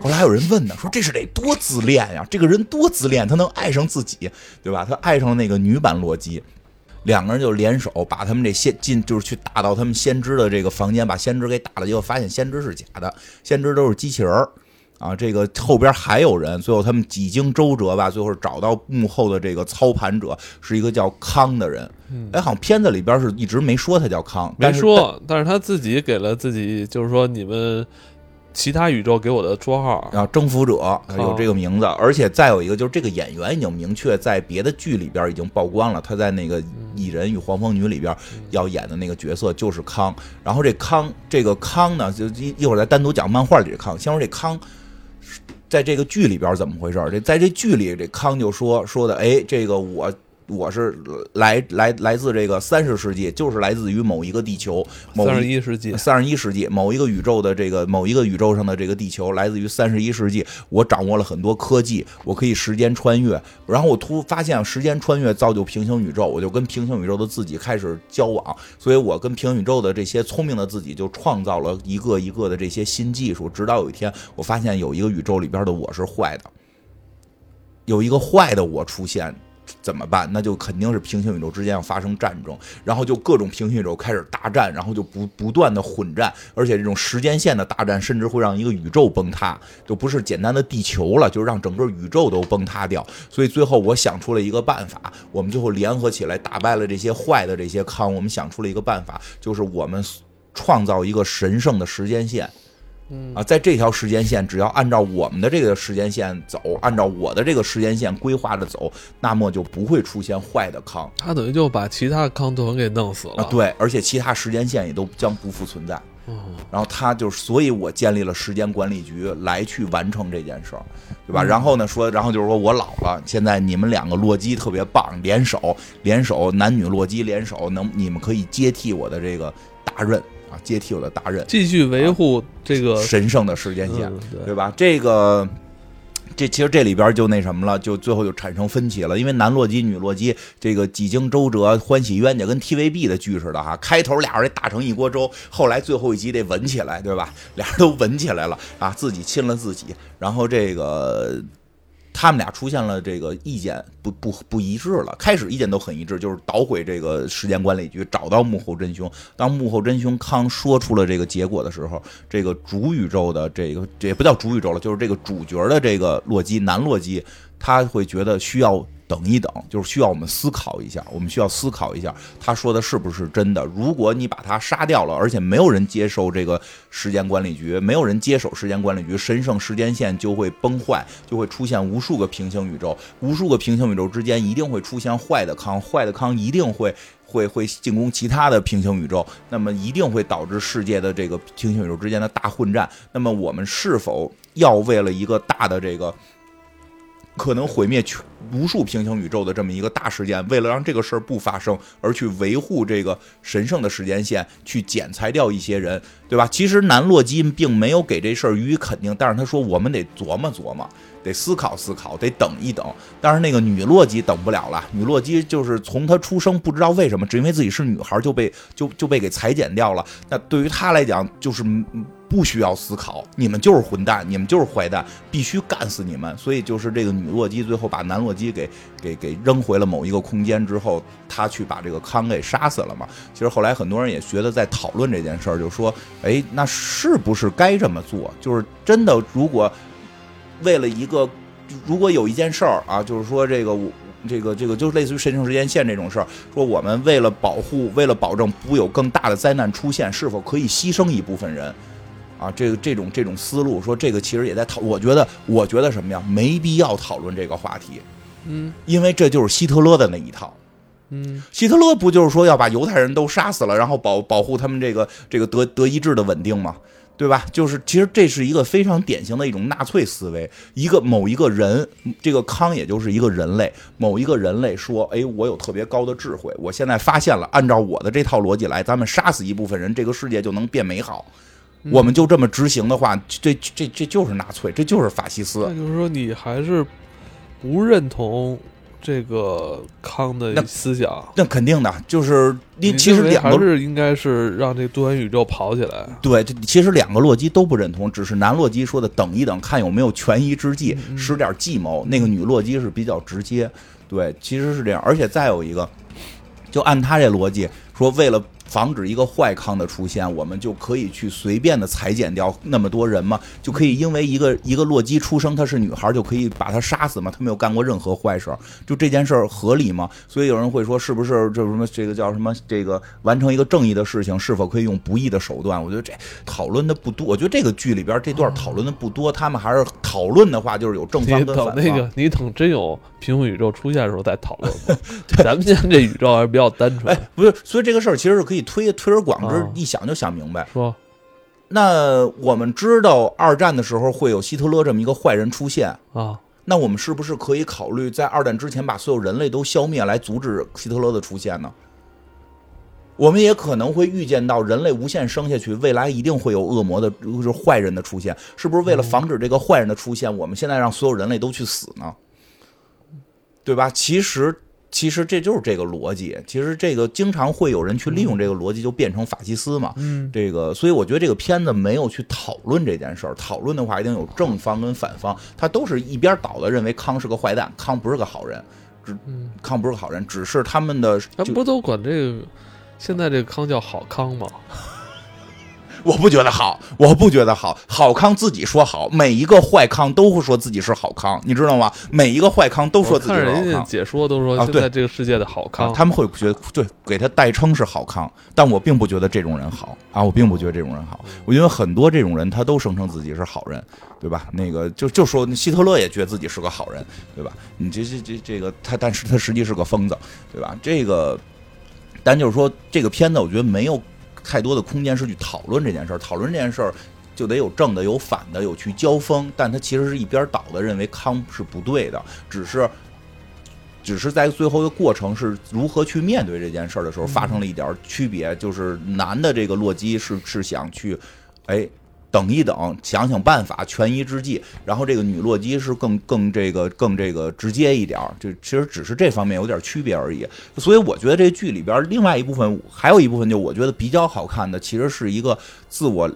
后来还有人问呢，说这是得多自恋呀？这个人多自恋，他能爱上自己，对吧？他爱上了那个女版洛基，两个人就联手把他们这先进，就是去打到他们先知的这个房间，把先知给打了，结果发现先知是假的，先知都是机器人儿。啊，这个后边还有人，最后他们几经周折吧，最后找到幕后的这个操盘者是一个叫康的人。哎，好像片子里边是一直没说他叫康，
没说，但是他自己给了自己，就是说你们其他宇宙给我的绰号，
啊征服者有这个名字，而且再有一个就是这个演员已经明确在别的剧里边已经曝光了，他在那个《蚁人与黄蜂女》里边要演的那个角色就是康。然后这康这个康呢，就一一会儿再单独讲漫画里的康。先说这康，在这个剧里边怎么回事？这在这剧里，这康就说说的，哎，这个我。我是来来来自这个三十世纪，就是来自于某一个地球，三
十一世纪，
三十一世纪某一个宇宙的这个某一个宇宙上的这个地球，来自于三十一世纪。我掌握了很多科技，我可以时间穿越。然后我突发现时间穿越造就平行宇宙，我就跟平行宇宙的自己开始交往。所以我跟平行宇宙的这些聪明的自己就创造了一个一个的这些新技术。直到有一天，我发现有一个宇宙里边的我是坏的，有一个坏的我出现。怎么办？那就肯定是平行宇宙之间要发生战争，然后就各种平行宇宙开始大战，然后就不不断的混战，而且这种时间线的大战甚至会让一个宇宙崩塌，就不是简单的地球了，就让整个宇宙都崩塌掉。所以最后我想出了一个办法，我们最后联合起来打败了这些坏的这些康，我们想出了一个办法，就是我们创造一个神圣的时间线。啊，在这条时间线，只要按照我们的这个时间线走，按照我的这个时间线规划着走，那么就不会出现坏的康。
他等于就把其他的康团给弄死了。
啊，对，而且其他时间线也都将不复存在。然后他就是，所以我建立了时间管理局来去完成这件事儿，对吧？然后呢，说，然后就是说我老了，现在你们两个洛基特别棒，联手，联手，男女洛基联手，能你们可以接替我的这个大任。啊，接替我的大任，
继续维护这个
神圣的时间线，对吧？这个，这其实这里边就那什么了，就最后就产生分歧了。因为男洛基、女洛基，这个几经周折，欢喜冤家，跟 TVB 的剧似的哈。开头俩人打成一锅粥，后来最后一集得吻起来，对吧？俩人都吻起来了啊，自己亲了自己，然后这个。他们俩出现了这个意见不不不一致了。开始意见都很一致，就是捣毁这个时间管理局，找到幕后真凶。当幕后真凶康说出了这个结果的时候，这个主宇宙的这个这也不叫主宇宙了，就是这个主角的这个洛基男洛基，他会觉得需要。等一等，就是需要我们思考一下。我们需要思考一下，他说的是不是真的？如果你把他杀掉了，而且没有人接受这个时间管理局，没有人接手时间管理局，神圣时间线就会崩坏，就会出现无数个平行宇宙，无数个平行宇宙之间一定会出现坏的康，坏的康一定会会会进攻其他的平行宇宙，那么一定会导致世界的这个平行宇宙之间的大混战。那么我们是否要为了一个大的这个？可能毁灭全无数平行宇宙的这么一个大事件，为了让这个事儿不发生，而去维护这个神圣的时间线，去剪裁掉一些人，对吧？其实南洛基并没有给这事儿予以肯定，但是他说我们得琢磨琢磨，得思考思考，得等一等。但是那个女洛基等不了了，女洛基就是从她出生不知道为什么，只因为自己是女孩就被就就被给裁剪掉了。那对于她来讲，就是不需要思考，你们就是混蛋，你们就是坏蛋，必须干死你们。所以就是这个女洛基最后把男洛基给给给扔回了某一个空间之后，他去把这个康给杀死了嘛。其实后来很多人也觉得在讨论这件事儿，就说，哎，那是不是该这么做？就是真的，如果为了一个，如果有一件事儿啊，就是说这个我。这个这个就类似于神圣时间线这种事儿，说我们为了保护，为了保证不有更大的灾难出现，是否可以牺牲一部分人？啊，这个这种这种思路，说这个其实也在讨。我觉得，我觉得什么呀？没必要讨论这个话题。
嗯，
因为这就是希特勒的那一套。
嗯，
希特勒不就是说要把犹太人都杀死了，然后保保护他们这个这个德德意志的稳定吗？对吧？就是其实这是一个非常典型的一种纳粹思维。一个某一个人，这个康也就是一个人类，某一个人类说：“哎，我有特别高的智慧，我现在发现了，按照我的这套逻辑来，咱们杀死一部分人，这个世界就能变美好。”我们就这么执行的话，这这这就是纳粹，这就是法西斯。
那就是说，你还是不认同这个康的思想？
那肯定的，就是你其实两个
是应该是让这多元宇宙跑起来。
对，其实两个洛基都不认同，只是男洛基说的等一等，看有没有权宜之计，使点计谋。那个女洛基是比较直接。对，其实是这样。而且再有一个，就按他这逻辑说，为了。防止一个坏康的出现，我们就可以去随便的裁剪掉那么多人吗？就可以因为一个一个洛基出生她是女孩就可以把她杀死吗？她没有干过任何坏事，就这件事儿合理吗？所以有人会说，是不是这什么这个叫什么这个完成一个正义的事情，是否可以用不义的手段？我觉得这讨论的不多。我觉得这个剧里边这段讨论的不多，他们还是讨论的话就是有正方跟反方。
那个 你等真有平行宇宙出现的时候再讨论。咱们现在这宇宙还是比较单纯。
哎，不是，所以这个事儿其实是可以推推而广之，一想就想明白。
说，
那我们知道二战的时候会有希特勒这么一个坏人出现
啊，
那我们是不是可以考虑在二战之前把所有人类都消灭，来阻止希特勒的出现呢？我们也可能会预见到人类无限生下去，未来一定会有恶魔的，就是坏人的出现。是不是为了防止这个坏人的出现，我们现在让所有人类都去死呢？对吧？其实。其实这就是这个逻辑，其实这个经常会有人去利用这个逻辑，就变成法西斯嘛。
嗯，
这个，所以我觉得这个片子没有去讨论这件事儿，讨论的话一定有正方跟反方，他都是一边倒的认为康是个坏蛋，康不是个好人，只康不是个好人，只是他们的。
他不都管这个现在这个康叫好康吗？
我不觉得好，我不觉得好。好康自己说好，每一个坏康都会说自己是好康，你知道吗？每一个坏康都说自己是好康。
解说都说啊，对这个世界的好康，
他们会觉得对，给他代称是好康。但我并不觉得这种人好啊，我并不觉得这种人好。我觉得很多这种人他都声称自己是好人，对吧？那个就就说希特勒也觉得自己是个好人，对吧？你这这这这个他，但是他实际是个疯子，对吧？这个，但就是说这个片子，我觉得没有。太多的空间是去讨论这件事儿，讨论这件事儿就得有正的有反的，有去交锋。但他其实是一边倒的，认为康是不对的，只是，只是在最后的过程是如何去面对这件事儿的时候发生了一点区别，就是男的这个洛基是是想去，哎。等一等，想想办法，权宜之计。然后这个女洛基是更更这个更这个直接一点儿，就其实只是这方面有点区别而已。所以我觉得这剧里边另外一部分，还有一部分就我觉得比较好看的，其实是一个自我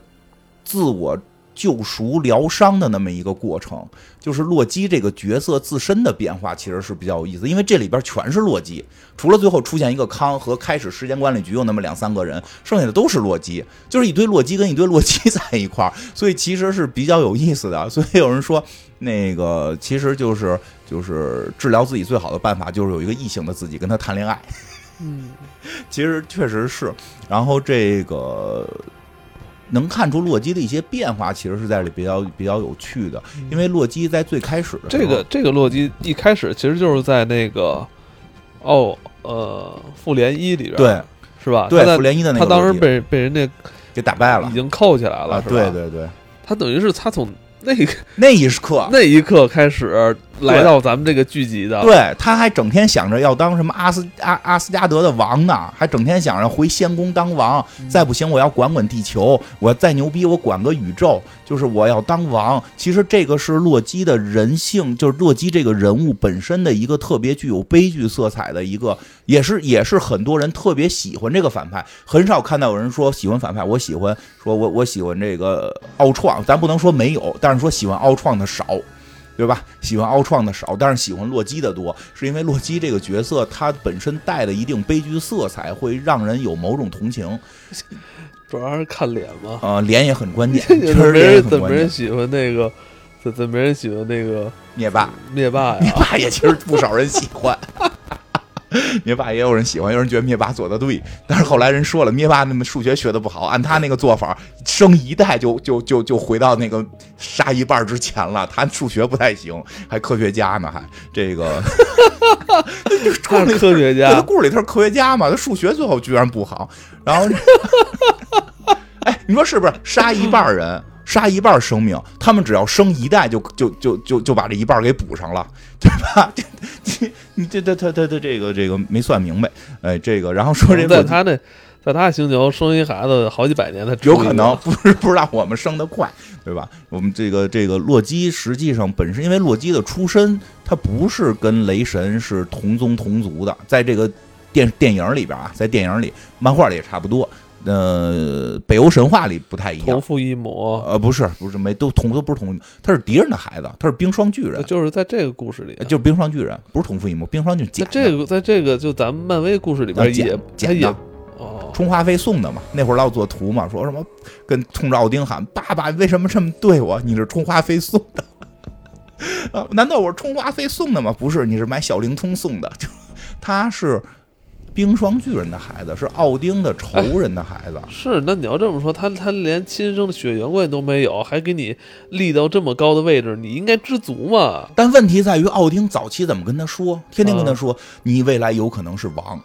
自我。救赎疗伤的那么一个过程，就是洛基这个角色自身的变化，其实是比较有意思。因为这里边全是洛基，除了最后出现一个康和开始时间管理局有那么两三个人，剩下的都是洛基，就是一堆洛基跟一堆洛基 在一块儿，所以其实是比较有意思的。所以有人说，那个其实就是就是治疗自己最好的办法，就是有一个异性的自己跟他谈恋爱。
嗯，
其实确实是。然后这个。能看出洛基的一些变化，其实是在里比较比较有趣的。因为洛基在最开始的
这个这个洛基一开始其实就是在那个哦呃复联一里边
对
是吧？
对复联一的那
个他当时被被人家
给打败了，
已经扣起来了，
对对对，
他等于是他从那个
那一刻
那一刻开始。来到咱们这个剧集的，
对，他还整天想着要当什么阿斯阿阿斯加德的王呢，还整天想着回仙宫当王，再不行我要管管地球，我再牛逼我管个宇宙，就是我要当王。其实这个是洛基的人性，就是洛基这个人物本身的一个特别具有悲剧色彩的一个，也是也是很多人特别喜欢这个反派，很少看到有人说喜欢反派，我喜欢说我我喜欢这个奥创，咱不能说没有，但是说喜欢奥创的少。对吧？喜欢奥创的少，但是喜欢洛基的多，是因为洛基这个角色他本身带了一定悲剧色彩，会让人有某种同情。
主要是看脸嘛，
啊，脸也很关键。确实，
人怎么人喜欢那个？怎怎没人喜欢那个
灭霸？
灭霸呀，
灭霸也其实不少人喜欢。灭霸也有人喜欢，有人觉得灭霸做的对，但是后来人说了，灭霸那么数学学的不好，按他那个做法，生一代就就就就回到那个杀一半之前了。他数学不太行，还科学家呢，还这个，
他是科学家，
他故事里他是科学家嘛，他数学最后居然不好。然后，哎，你说是不是杀一半人？杀一半生命，他们只要生一代，就就就就就把这一半给补上了，对吧？这你这这他他他这个这个没算明白，哎，这个然后说这
在他那在他星球生一孩子好几百年，他
有可能不是不知道我们生的快，对吧？我们这个这个洛基实际上本身因为洛基的出身，他不是跟雷神是同宗同族的，在这个电电影里边啊，在电影里漫画里也差不多。呃，北欧神话里不太一样，
同父异母。
呃，不是，不是，没都同都不是同，他是敌人的孩子，他是冰霜巨人。
就是在这个故事里，
就是冰霜巨人，不是同父异母，冰霜巨人。
在这个，在这个，就咱们漫威故事里边也，他也哦，
充话费送的嘛。那会儿老做图嘛，说什么跟冲着奥丁喊：“爸爸为什么这么对我？你是充话费送的。”啊，难道我是充话费送的吗？不是，你是买小灵通送的。就 他是冰霜巨人的孩子，是奥丁的仇人的孩子。
是，那你要这么说，他他连亲生的血缘关系都没有，还给你立到这么高的位置，你应该知足嘛。
但问题在于，奥丁早期怎么跟他说？天天跟他说，你未来有可能是王，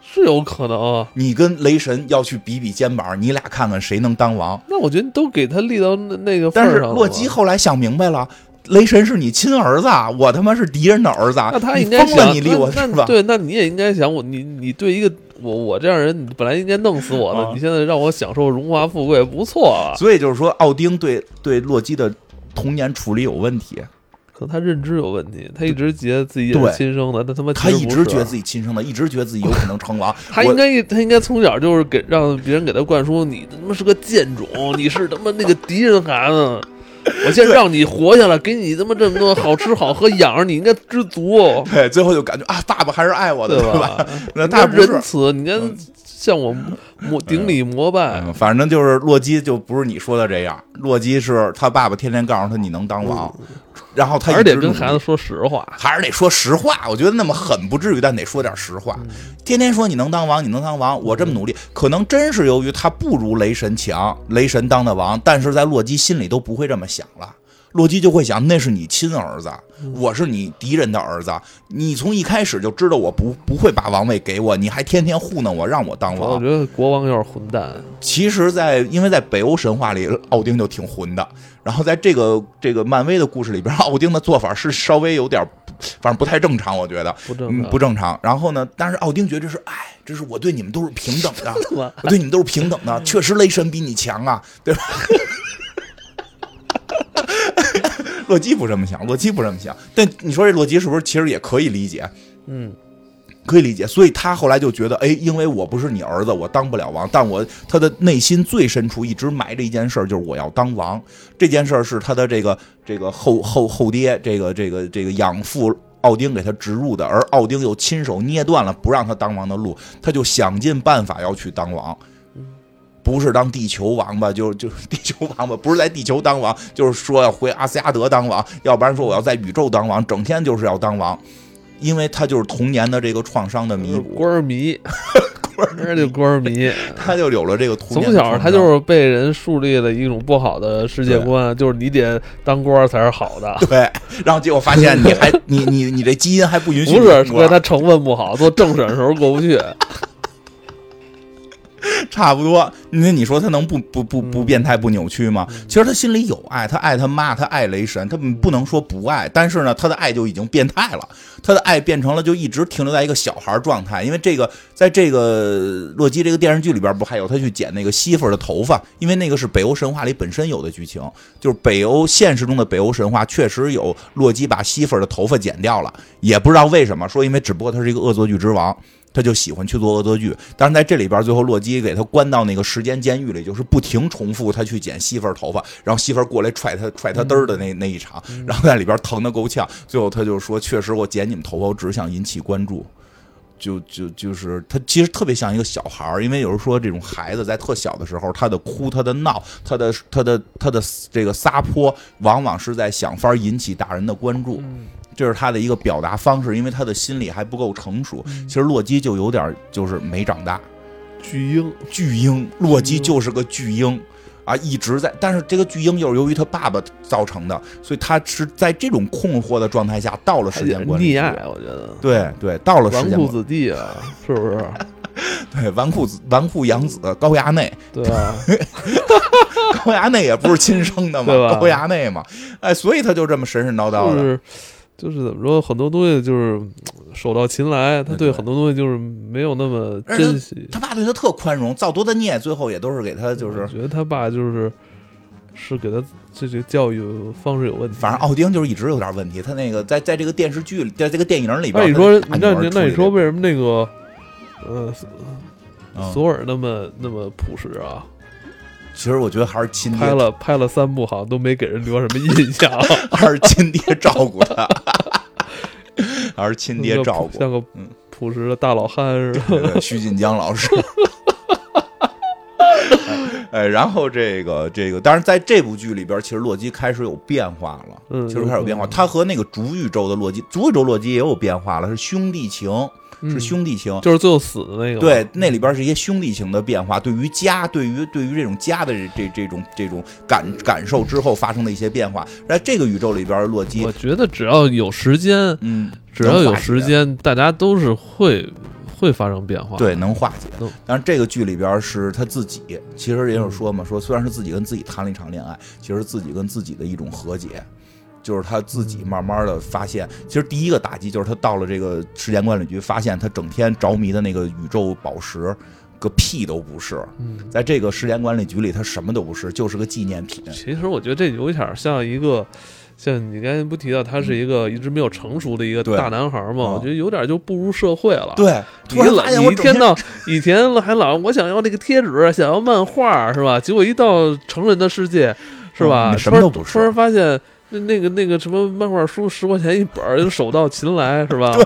是有可能啊。
你跟雷神要去比比肩膀，你俩看看谁能当王。
那我觉得都给他立到那那个份
但是洛基后来想明白了。雷神是你亲儿子，我他妈是敌人的儿子，
那他应该想，
我是吧？
对，那你也应该想我，你你对一个我我这样人，你本来应该弄死我的，
啊
你现在让我享受荣华富贵，不错啊。
所以就是说，奥丁对对洛基的童年处理有问题，
可他认知有问题，他一直觉得自己也
对
是亲生的，他他妈
他一直觉得
得
自己亲生的，一直觉得自己有可能成王。
他应该他应该从小就是给让别人给他灌输，你他妈是个贱种，你是他妈那个敌人孩子。我现在让你活下来，给你他妈这么多好吃好喝养着你，应该知足，哦
对，最后就感觉啊，爸爸还是爱我的，
对
对吧？那
仁慈，你应该向我膜顶礼膜拜。
嗯，反正就是洛基就不是你说的这样，洛基是他爸爸天天告诉他你能当王，然后他
还是得
一直努力
跟孩子说实话。
还是得说实话。我觉得那么狠不至于，但得说点实话。天天说你能当王，你能当王，我这么努力，可能真是由于他不如雷神强，雷神当的王，但是在洛基心里都不会这么想了。洛基就会想，那是你亲儿子，我是你敌人的儿子，你从一开始就知道我不不会把王位给我，你还天天糊弄我，让我当王。
我觉得国王有点混蛋，
其实在，因为在北欧神话里，奥丁就挺混的。然后在这个这个漫威的故事里边，奥丁的做法是稍微有点，反正不太正常，我觉得嗯
不正常。
不正常。然后呢，但是奥丁觉得这是哎，这是我对你们都是平等的，
吧
我对你们都是平等的。确实雷神比你强啊，对吧？洛基不这么想，洛基不这么想。但你说这洛基是不是其实也可以理解？
嗯，
可以理解，所以他后来就觉得，哎，因为我不是你儿子，我当不了王，但我他的内心最深处一直埋着一件事儿，就是我要当王。这件事儿是他的这个这个后后后爹，这个这个这个养父奥丁给他植入的，而奥丁又亲手捏断了不让他当王的路，他就想尽办法要去当王。不是当地球王吧，就就地球王吧，不是在地球当王，就是说要回阿斯加德当王，要不然说我要在宇宙当王，整天就是要当王，因为他就是童年的这个创伤的弥补，
官儿迷，官儿就官儿迷。
他就有了这个童年
从小他就是被人树立了一种不好的世界观，就是你得当官儿才是好的。
对，然后结果发现你还 你你你这基因还不允许
不是
你当官。
说他成分不好，做政审的时候过不去。
差不多，那你说他能不不不不变态不扭曲吗？其实他心里有爱，他爱他妈，他爱雷神，他不能说不爱，但是呢，他的爱就已经变态了，他的爱变成了就一直停留在一个小孩状态。因为这个，在这个洛基这个电视剧里边，不还有他去剪那个媳妇儿的头发？因为那个是北欧神话里本身有的剧情，就是北欧现实中的北欧神话确实有洛基把媳妇儿的头发剪掉了，也不知道为什么，说因为只不过他是一个恶作剧之王。他就喜欢去做恶作剧，但是在这里边，最后洛基给他关到那个时间监狱里，就是不停重复他去剪媳妇儿头发，然后媳妇儿过来踹他踹他嘚儿的那那一场，然后在里边疼得够呛。最后他就说：“确实，我剪你们头发，我只是想引起关注。”就就就是他其实特别像一个小孩儿，因为有人说这种孩子在特小的时候，他的哭、他的闹、他的他的他的这个撒泼，往往是在想法引起大人的关注。这是他的一个表达方式，因为他的心理还不够成熟。其实洛基就有点就是没长大，
巨婴，
巨婴，洛基就是个巨婴啊，一直在。但是这个巨婴又是由于他爸爸造成的，所以他是在这种困惑的状态下到了时间管理。
溺爱，我觉得
对对，到了时
纨绔
间管
子弟啊，是不是？
对纨绔子纨绔养子高衙内，
对吧？
高衙内也不是亲生的嘛，高衙内嘛，哎，所以他就这么神神叨叨的。
就是就是怎么说，很多东西就是嗯手到擒来，他对
对
很多东西就是没有那么珍惜。
他爸对他特宽容，造多大孽，最后也都是给他就是
我觉得他爸就是是给他这这个教育方式有问题。
反正奥丁就是一直有点问题，他那个在在这个电视剧里，在这个电影里边，
那你说，那你那你说为什么那个呃
嗯
索尔那么那么朴实啊？
其实我觉得还是亲爹
拍，了拍了三部，好像都没给人留什么印象。
还是亲爹照顾他，还是亲爹照顾。
像个
嗯
朴实的大老汉似的。
对对徐锦江老师，哎，然后这个这个，当然在这部剧里边，其实洛基开始有变化了，
嗯
其实开始有变化。
嗯
他和那个主宇宙的洛基，主宇宙洛基也有变化了，是兄弟情，是
嗯
兄弟情。
就是最后死的那个。
对，那里边是一些兄弟情的变化，对于家，对于对于这种家的这这这种这种感感受之后发生的一些变化。在这个宇宙里边，洛基
我，觉得只要有时间，
嗯，
只要有时间，大家都是会会发生变化。
对，能化解
嗯。
但是这个剧里边是他自己，其实也有说嘛，说虽然是自己跟自己谈了一场恋爱，其实自己跟自己的一种和解，就是他自己慢慢的发现，其实第一个打击就是他到了这个时间管理局，发现他整天着迷的那个宇宙宝石。个屁都不是，
嗯，
在这个时间管理局里，他什么都不是，就是个纪念品。
其实我觉得这有点像一个，像你刚才不提到他是一个一直没有成熟的一个大男孩嘛？
嗯
我觉得有点就步入社会了。
对，
你
突然发现
老
我整天
你一天到以前还老我想要那个贴纸，想要漫画，是吧？结果一到成人的世界，是吧？
嗯什么都不是
突然发现那那个那个什么漫画书十块钱一本儿，手到擒来，是吧？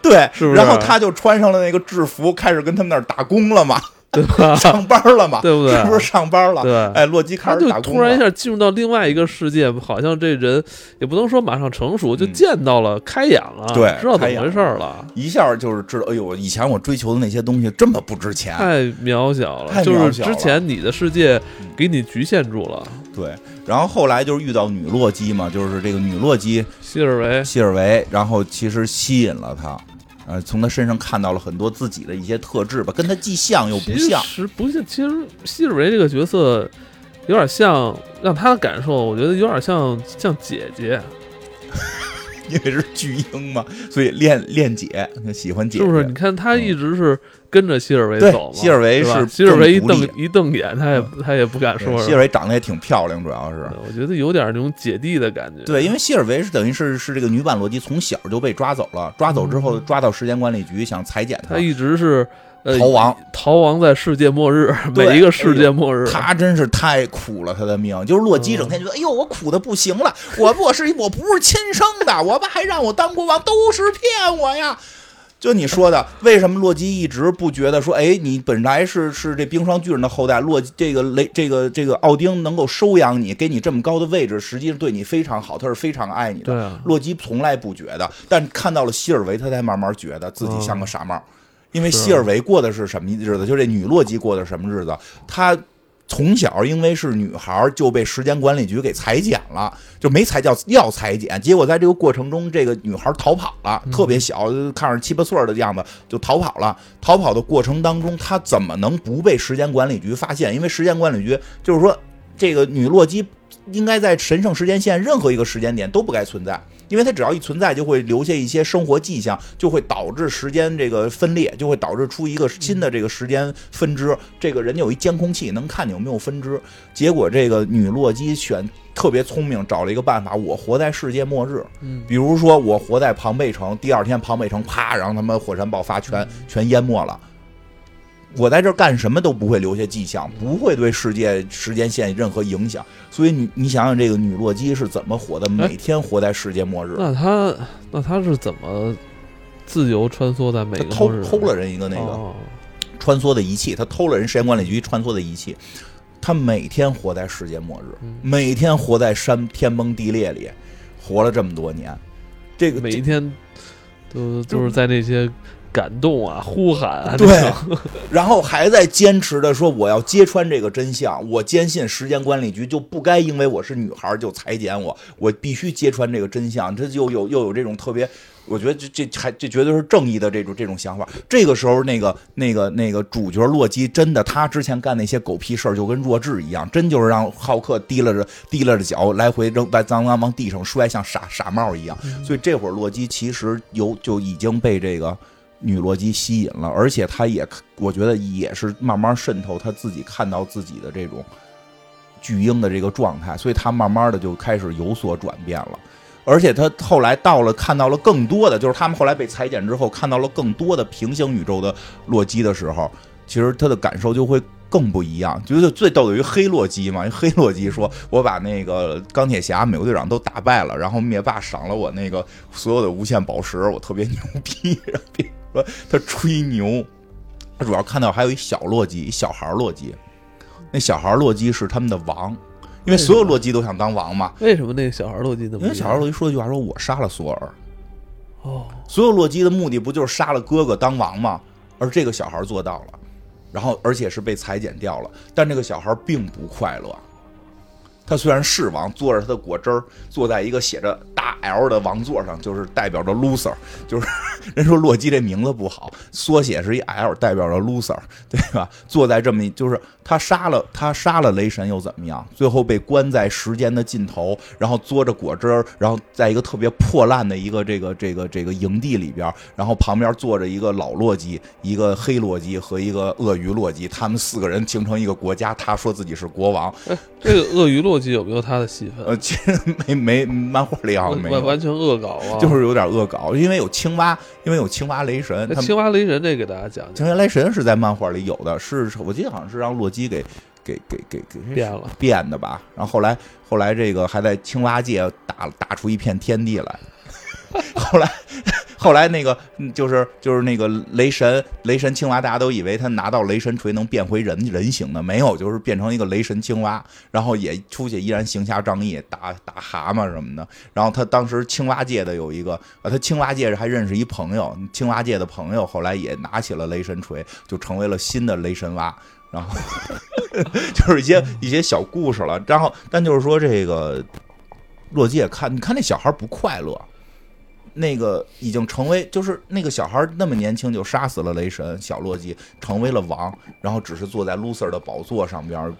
对，
是不是
然后他就穿上了那个制服，开始跟他们那儿打工了嘛，
对吧？
上班了嘛，
对不对
是不是上班了？
对
哎，洛基开
他就
始打工
突然一。下进入到另外一个世界，好像这人也不能说马上成熟，就
嗯
见到了、开眼了，
对
知道怎么回事儿了，
一下就是知道，哎呦，以前我追求的那些东西这么不值钱。
太渺小了。
太
就是之前你的世界给你局限住了。
对，然后后来就是遇到女洛基嘛，就是这个女洛基
希尔维，
希尔维，然后其实吸引了他，呃，从他身上看到了很多自己的一些特质吧，跟他既像又不像
其。实不像，其实希尔维这个角色有点像，让他的感受，我觉得有点像像姐姐，
因为是巨婴嘛，所以恋恋姐，喜欢姐姐，
是不是？你看他一直是跟着希尔维走嘛，
希尔维
是吧希尔维一瞪一瞪眼，他也他也不敢
对
说。
希尔维长得也挺漂亮，主要是。
我觉得有点那种姐弟的感觉。
对，因为希尔维是等于是是这个女版罗辑从小就被抓走了，抓走之后抓到时间管理局想裁剪
他一直是呃
逃亡，
逃亡在世界末日，每一个世界末日。
他真是太苦了，他的命就是洛基
嗯
整天觉得，哎呦，我苦的不行了，我我是我不是亲生的，我爸还让我当国王，都是骗我呀。就你说的，为什么洛基一直不觉得说，哎，你本来是是这冰霜巨人的后代，洛基这个雷这个这个奥丁能够收养你，给你这么高的位置，实际上对你非常好，他是非常爱你的。
对啊，
洛基从来不觉得，但看到了希尔维，他才慢慢觉得自己像个傻帽。因为希尔维过的是什么日子？就这女洛基过的是什么日子？她从小因为是女孩就被时间管理局给裁剪了，就没裁掉要裁剪，结果在这个过程中，这个女孩逃跑了，特别小，看着七八岁的样子就逃跑了。逃跑的过程当中，她怎么能不被时间管理局发现？因为时间管理局就是说，这个女洛基应该在神圣时间线任何一个时间点都不该存在，因为它只要一存在，就会留下一些生活迹象，就会导致时间这个分裂，就会导致出一个新的这个时间分支。这个人家有一监控器，能看你有没有分支。结果这个女洛基选特别聪明，找了一个办法，我活在世界末日，
嗯，
比如说我活在庞贝城，第二天庞贝城啪，然后他妈火山爆发，全全淹没了。我在这儿干什么都不会留下迹象，不会对世界时间线任何影响。所以你你想想，这个女洛基是怎么活的？每天活在世界末日，
那她那她是怎么自由穿梭在每
她偷
个末日
偷了人一个那个
哦
穿梭的仪器，她偷了人时间管理局穿梭的仪器。她每天活在世界末日，
嗯
每天活在山天崩地裂里，活了这么多年。这个
每一天都都是在那些感动啊、呼喊啊，
对 然后还在坚持的说我要揭穿这个真相，我坚信时间管理局就不该因为我是女孩就裁剪我，我必须揭穿这个真相。这就有又有这种特别，我觉得这这还这绝对是正义的这种这种想法。这个时候，那个那个那个主角洛基真的，他之前干那些狗屁事儿就跟弱智一样，真就是让浩克提拉着提拉着脚来回扔把脏脏往地上摔，像傻傻帽一样。所以这会儿洛基其实有就已经被这个女洛基吸引了，而且他也我觉得也是慢慢渗透他自己看到自己的这种巨婴的这个状态，所以他慢慢的就开始有所转变了。而且他后来到了看到了更多的，就是他们后来被裁剪之后看到了更多的平行宇宙的洛基的时候，其实他的感受就会更不一样。就是最逗的于黑洛基嘛，黑洛基说我把那个钢铁侠、美国队长都打败了，然后灭霸赏了我那个所有的无限宝石，我特别牛逼。说他吹牛，他主要看到还有一小洛基，一小孩洛基。那小孩洛基是他们的王，因为所有洛基都想当王嘛。
为什么那个小孩洛基那么？
因为小孩洛基说一句话，说我杀了索尔。
哦，
所有洛基的目的不就是杀了哥哥当王吗？而这个小孩做到了，然后而且是被裁剪掉了，但这个小孩并不快乐。他虽然是王，坐着他的果汁儿，坐在一个写着大 L 的王座上，就是代表着 loser，就是人说洛基这名字不好，缩写是一 L，代表着 loser，对吧？坐在这么一，就是他杀了他杀了雷神又怎么样？最后被关在时间的尽头，然后嘬着果汁儿，然后在一个特别破烂的一个这个这个这个营地里边，然后旁边坐着一个老洛基，一个黑洛基和一个鳄鱼洛基，他们四个人形成一个国家，他说自己是国王。
这个鳄鱼洛基有没有他的戏份？
呃，其实没没漫画里好像没
完全恶搞啊，
就是有点恶搞，因为有青蛙，因为有青蛙雷神。
那青蛙雷神这给大家讲讲，
青蛙雷神是在漫画里有的，是我记得好像是让洛基给给给给给
变了。
变的吧。然后后来后来这个还在青蛙界打打出一片天地来。后来后来那个就是就是那个雷神雷神青蛙，大家都以为他拿到雷神锤能变回人人形的，没有，就是变成一个雷神青蛙，然后也出去依然行侠仗义，打打蛤蟆什么的。然后他当时青蛙界的有一个啊，他青蛙界还认识一朋友，青蛙界的朋友后来也拿起了雷神锤，就成为了新的雷神蛙。然后 就是一些一些小故事了。然后但就是说这个洛基也看，你看那小孩不快乐。那个已经成为，就是那个小孩那么年轻就杀死了雷神，小洛基成为了王，然后只是坐在 loser 的宝座上边，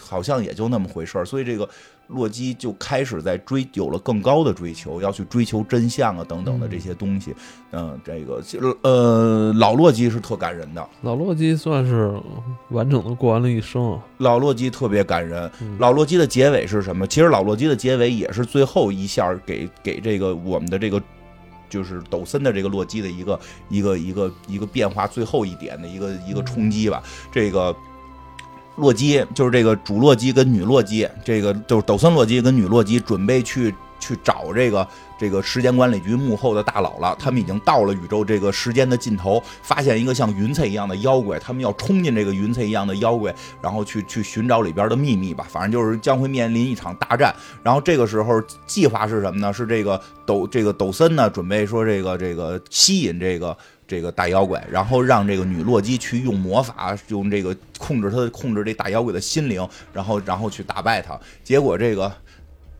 好像也就那么回事儿。所以这个洛基就开始在追，有了更高的追求，要去追求真相啊等等的这些东西。嗯，这个呃老洛基是特感人的，
老洛基算是完整的过完了一生啊。
老洛基特别感人。
嗯
老洛基的结尾是什么？其实老洛基的结尾也是最后一下给给这个我们的这个就是抖森的这个洛基的一个一个一个一个变化最后一点的一个一个冲击吧。这个洛基就是这个主洛基跟女洛基，这个就是抖森洛基跟女洛基准备去去找这个这个时间管理局幕后的大佬了。他们已经到了宇宙这个时间的尽头，发现一个像云彩一样的妖怪，他们要冲进这个云彩一样的妖怪，然后去去寻找里边的秘密吧。反正就是将会面临一场大战。然后这个时候计划是什么呢？是这个抖这个抖森呢，准备说这个这个吸引这个。这个大妖怪，然后让这个女洛基去用魔法，用这个控制他控制这大妖怪的心灵，然后然后去打败他。结果这个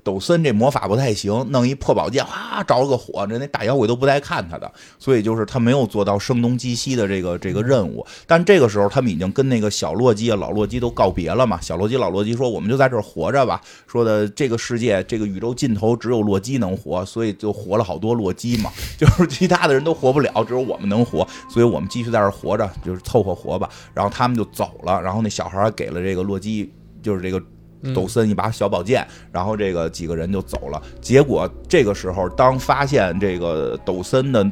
抖森这魔法不太行，弄一破宝剑，哗着了个火，这那大妖怪都不带看他的，所以就是他没有做到声东击西的这个这个任务。但这个时候他们已经跟那个小洛基啊、老洛基都告别了嘛。小洛基、老洛基说：“我们就在这儿活着吧。”说的这个世界、这个宇宙尽头只有洛基能活，所以就活了好多洛基嘛。就是其他的人都活不了，只有我们能活，所以我们继续在这儿活着，就是凑合活吧。然后他们就走了，然后那小孩还给了这个洛基，就是这个。抖森一把小宝剑，然后这个几个人就走了。结果这个时候，当发现这个抖森的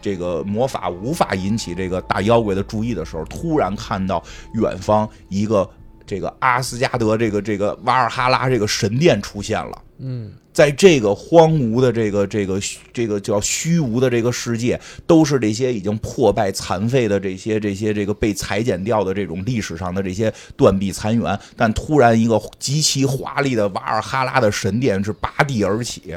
这个魔法无法引起这个大妖怪的注意的时候，突然看到远方一个这个阿斯加德这个这个瓦尔哈拉这个神殿出现了。
嗯，
在这个荒芜的这个这个这个叫虚无的这个世界，都是这些已经破败残废的这些这些这个被裁剪掉的这种历史上的这些断壁残垣。但突然一个极其华丽的瓦尔哈拉的神殿是拔地而起，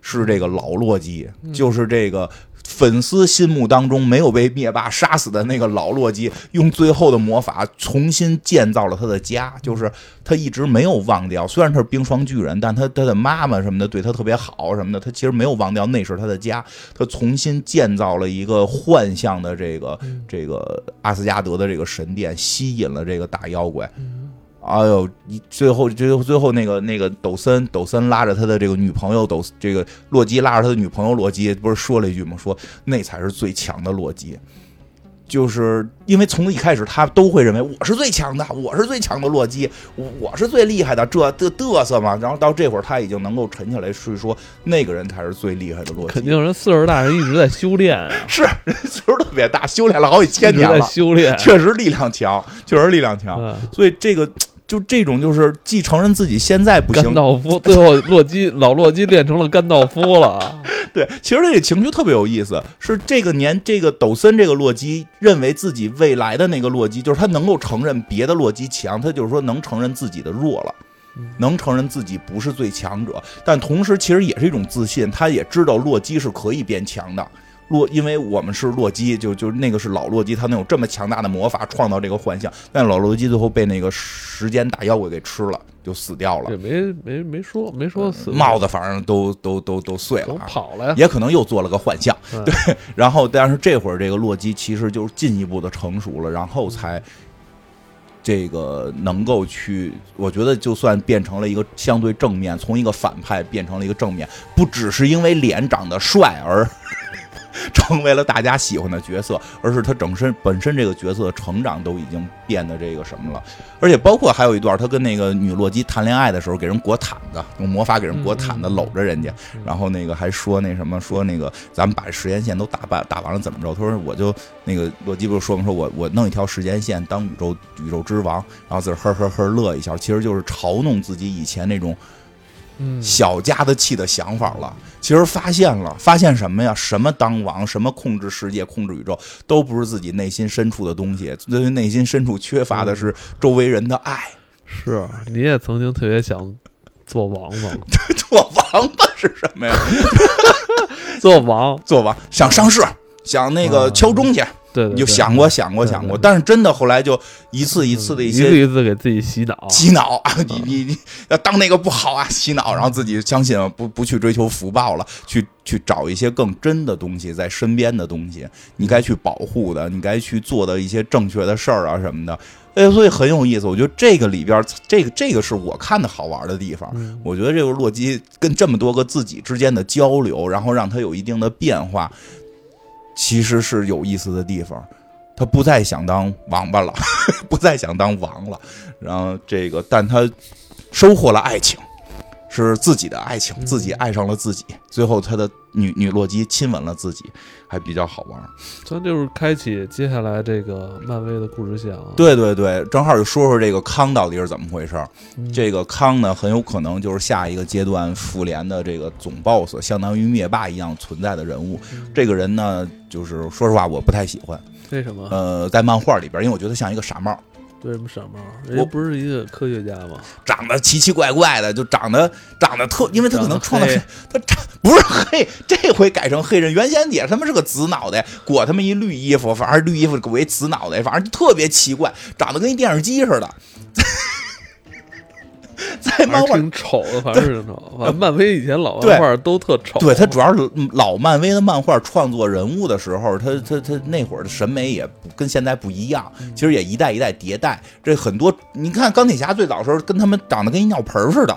是这个老洛基，就是这个。粉丝心目当中没有被灭霸杀死的那个老洛基，用最后的魔法重新建造了他的家，就是他一直没有忘掉。虽然他是冰霜巨人，但他他的妈妈什么的对他特别好什么的，他其实没有忘掉那是他的家。他重新建造了一个幻象的这个这个阿斯加德的这个神殿，吸引了这个大妖怪。哎呦！你最后最后最后那个那个抖森抖森拉着他的这个女朋友抖这个洛基拉着他的女朋友洛基，不是说了一句吗？说那才是最强的洛基，就是因为从一开始他都会认为我是最强的，我是最强的洛基，我我是最厉害的，这嘚嘚瑟嘛。然后到这会儿他已经能够沉下来，是说那个人才是最厉害的洛基。
肯定人岁数大人一直在修炼啊，
是 人岁数特别大，修炼了好几千年了，
修炼。
确实力量强，确实力量强。
嗯
所以这个就这种就是既承认自己现在不行
甘，道夫最后洛基老洛基练成了甘道夫了，
对，其实这个情绪特别有意思，是这个年这个抖森这个洛基认为自己未来的那个洛基，就是他能够承认别的洛基强，他就是说能承认自己的弱了。能承认自己不是最强者，但同时其实也是一种自信。他也知道洛基是可以变强的，洛因为我们是洛基，就就那个是老洛基，他能有这么强大的魔法创造这个幻象。但老洛基最后被那个时间大妖怪给吃了，就死掉了
这。没没没说没说死
帽子反正都都都都碎了啊，
跑了呀，
也可能又做了个幻象。
嗯
对，然后但是这会儿这个洛基其实就是进一步的成熟了，然后才这个能够去，我觉得就算变成了一个相对正面，从一个反派变成了一个正面，不只是因为脸长得帅而成为了大家喜欢的角色，而是他整身本身这个角色的成长都已经变得这个什么了。而且包括还有一段，他跟那个女洛基谈恋爱的时候，给人裹毯子，用魔法给人裹毯子，
嗯
搂着人家，然后那个还说那什么，说那个咱们把时间线都打败打完了怎么着？他说我就那个洛基不是说吗？说我我弄一条时间线当宇宙宇宙之王，然后自个儿呵呵呵乐一下，其实就是嘲弄自己以前那种
嗯，
小家子气的想法了。其实发现了，发现什么呀？什么当王，什么控制世界、控制宇宙，都不是自己内心深处的东西。对于内心深处缺乏的是周围人的爱。
是你也曾经特别想做王吗？
做王八是什么呀？
做王，
做王想上市，想那个
啊
敲钟去，
对对，
你就想过想过想过，但是真的后来就一次一次的一些
一次一次给自己洗脑，
洗脑啊，你你你要当那个不好啊，洗脑，然后自己相信不不去追求福报了，去去找一些更真的东西在身边的东西，你该去保护的，你该去做的一些正确的事儿啊什么的。哎，所以很有意思，我觉得这个里边儿，这个这个是我看的好玩的地方。
嗯
我觉得这个洛基跟这么多个自己之间的交流，然后让他有一定的变化，其实是有意思的地方。他不再想当王八了，不再想当王了，然后这个，但他收获了爱情，是自己的爱情，自己爱上了自己。最后，他的女女洛基亲吻了自己，还比较好玩。
咱就是开启接下来这个漫威的故事线啊。
对对对，正好就说说这个康到底是怎么回事这个康呢，很有可能就是下一个阶段复联的这个总 boss，相当于灭霸一样存在的人物。
嗯
这个人呢，就是说实话，我不太喜欢。
为什么？
呃，在漫画里边，因为我觉得像一个傻帽，
为什么傻帽？人家不是一个科学家吗？
长得奇奇怪怪的，就长得长得特，因为他可能创
的
他长不是黑，这回改成黑人，原先也他妈是个紫脑袋，裹他妈一绿衣服，反正绿衣服裹一紫脑袋，反正特别奇怪，长得跟一电视机似的。在漫画
挺丑的，反正漫威以前老
对
漫画都特丑。
对他主要是老漫威的漫画创作人物的时候，他他他那会儿的审美也不跟现在不一样，其实也一代一代迭代。这很多你看钢铁侠最早的时候跟他们长得跟一尿盆似的。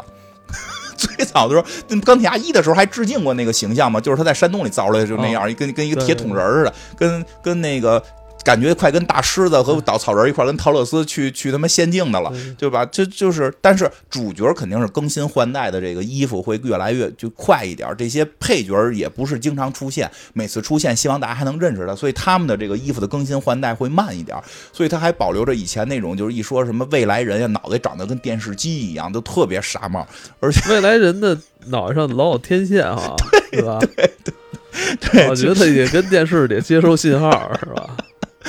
最早的时候，跟钢铁侠一的时候还致敬过那个形象嘛，就是他在山洞里造出来的就那样，跟跟一个铁桶人似的，跟跟那个感觉快跟大狮子和稻草人一块儿跟陶乐斯去去他妈仙境的了。
对
对吧？这就是，但是主角肯定是更新换代的，这个衣服会越来越就快一点。这些配角也不是经常出现，每次出现希望大家还能认识他，所以他们的这个衣服的更新换代会慢一点。所以他还保留着以前那种，就是一说什么未来人呀，脑袋长得跟电视机一样，都特别傻帽。而且
未来人的脑袋上老有天线 哈，对吧？
对，
我觉得也跟电视得接收信号，是吧？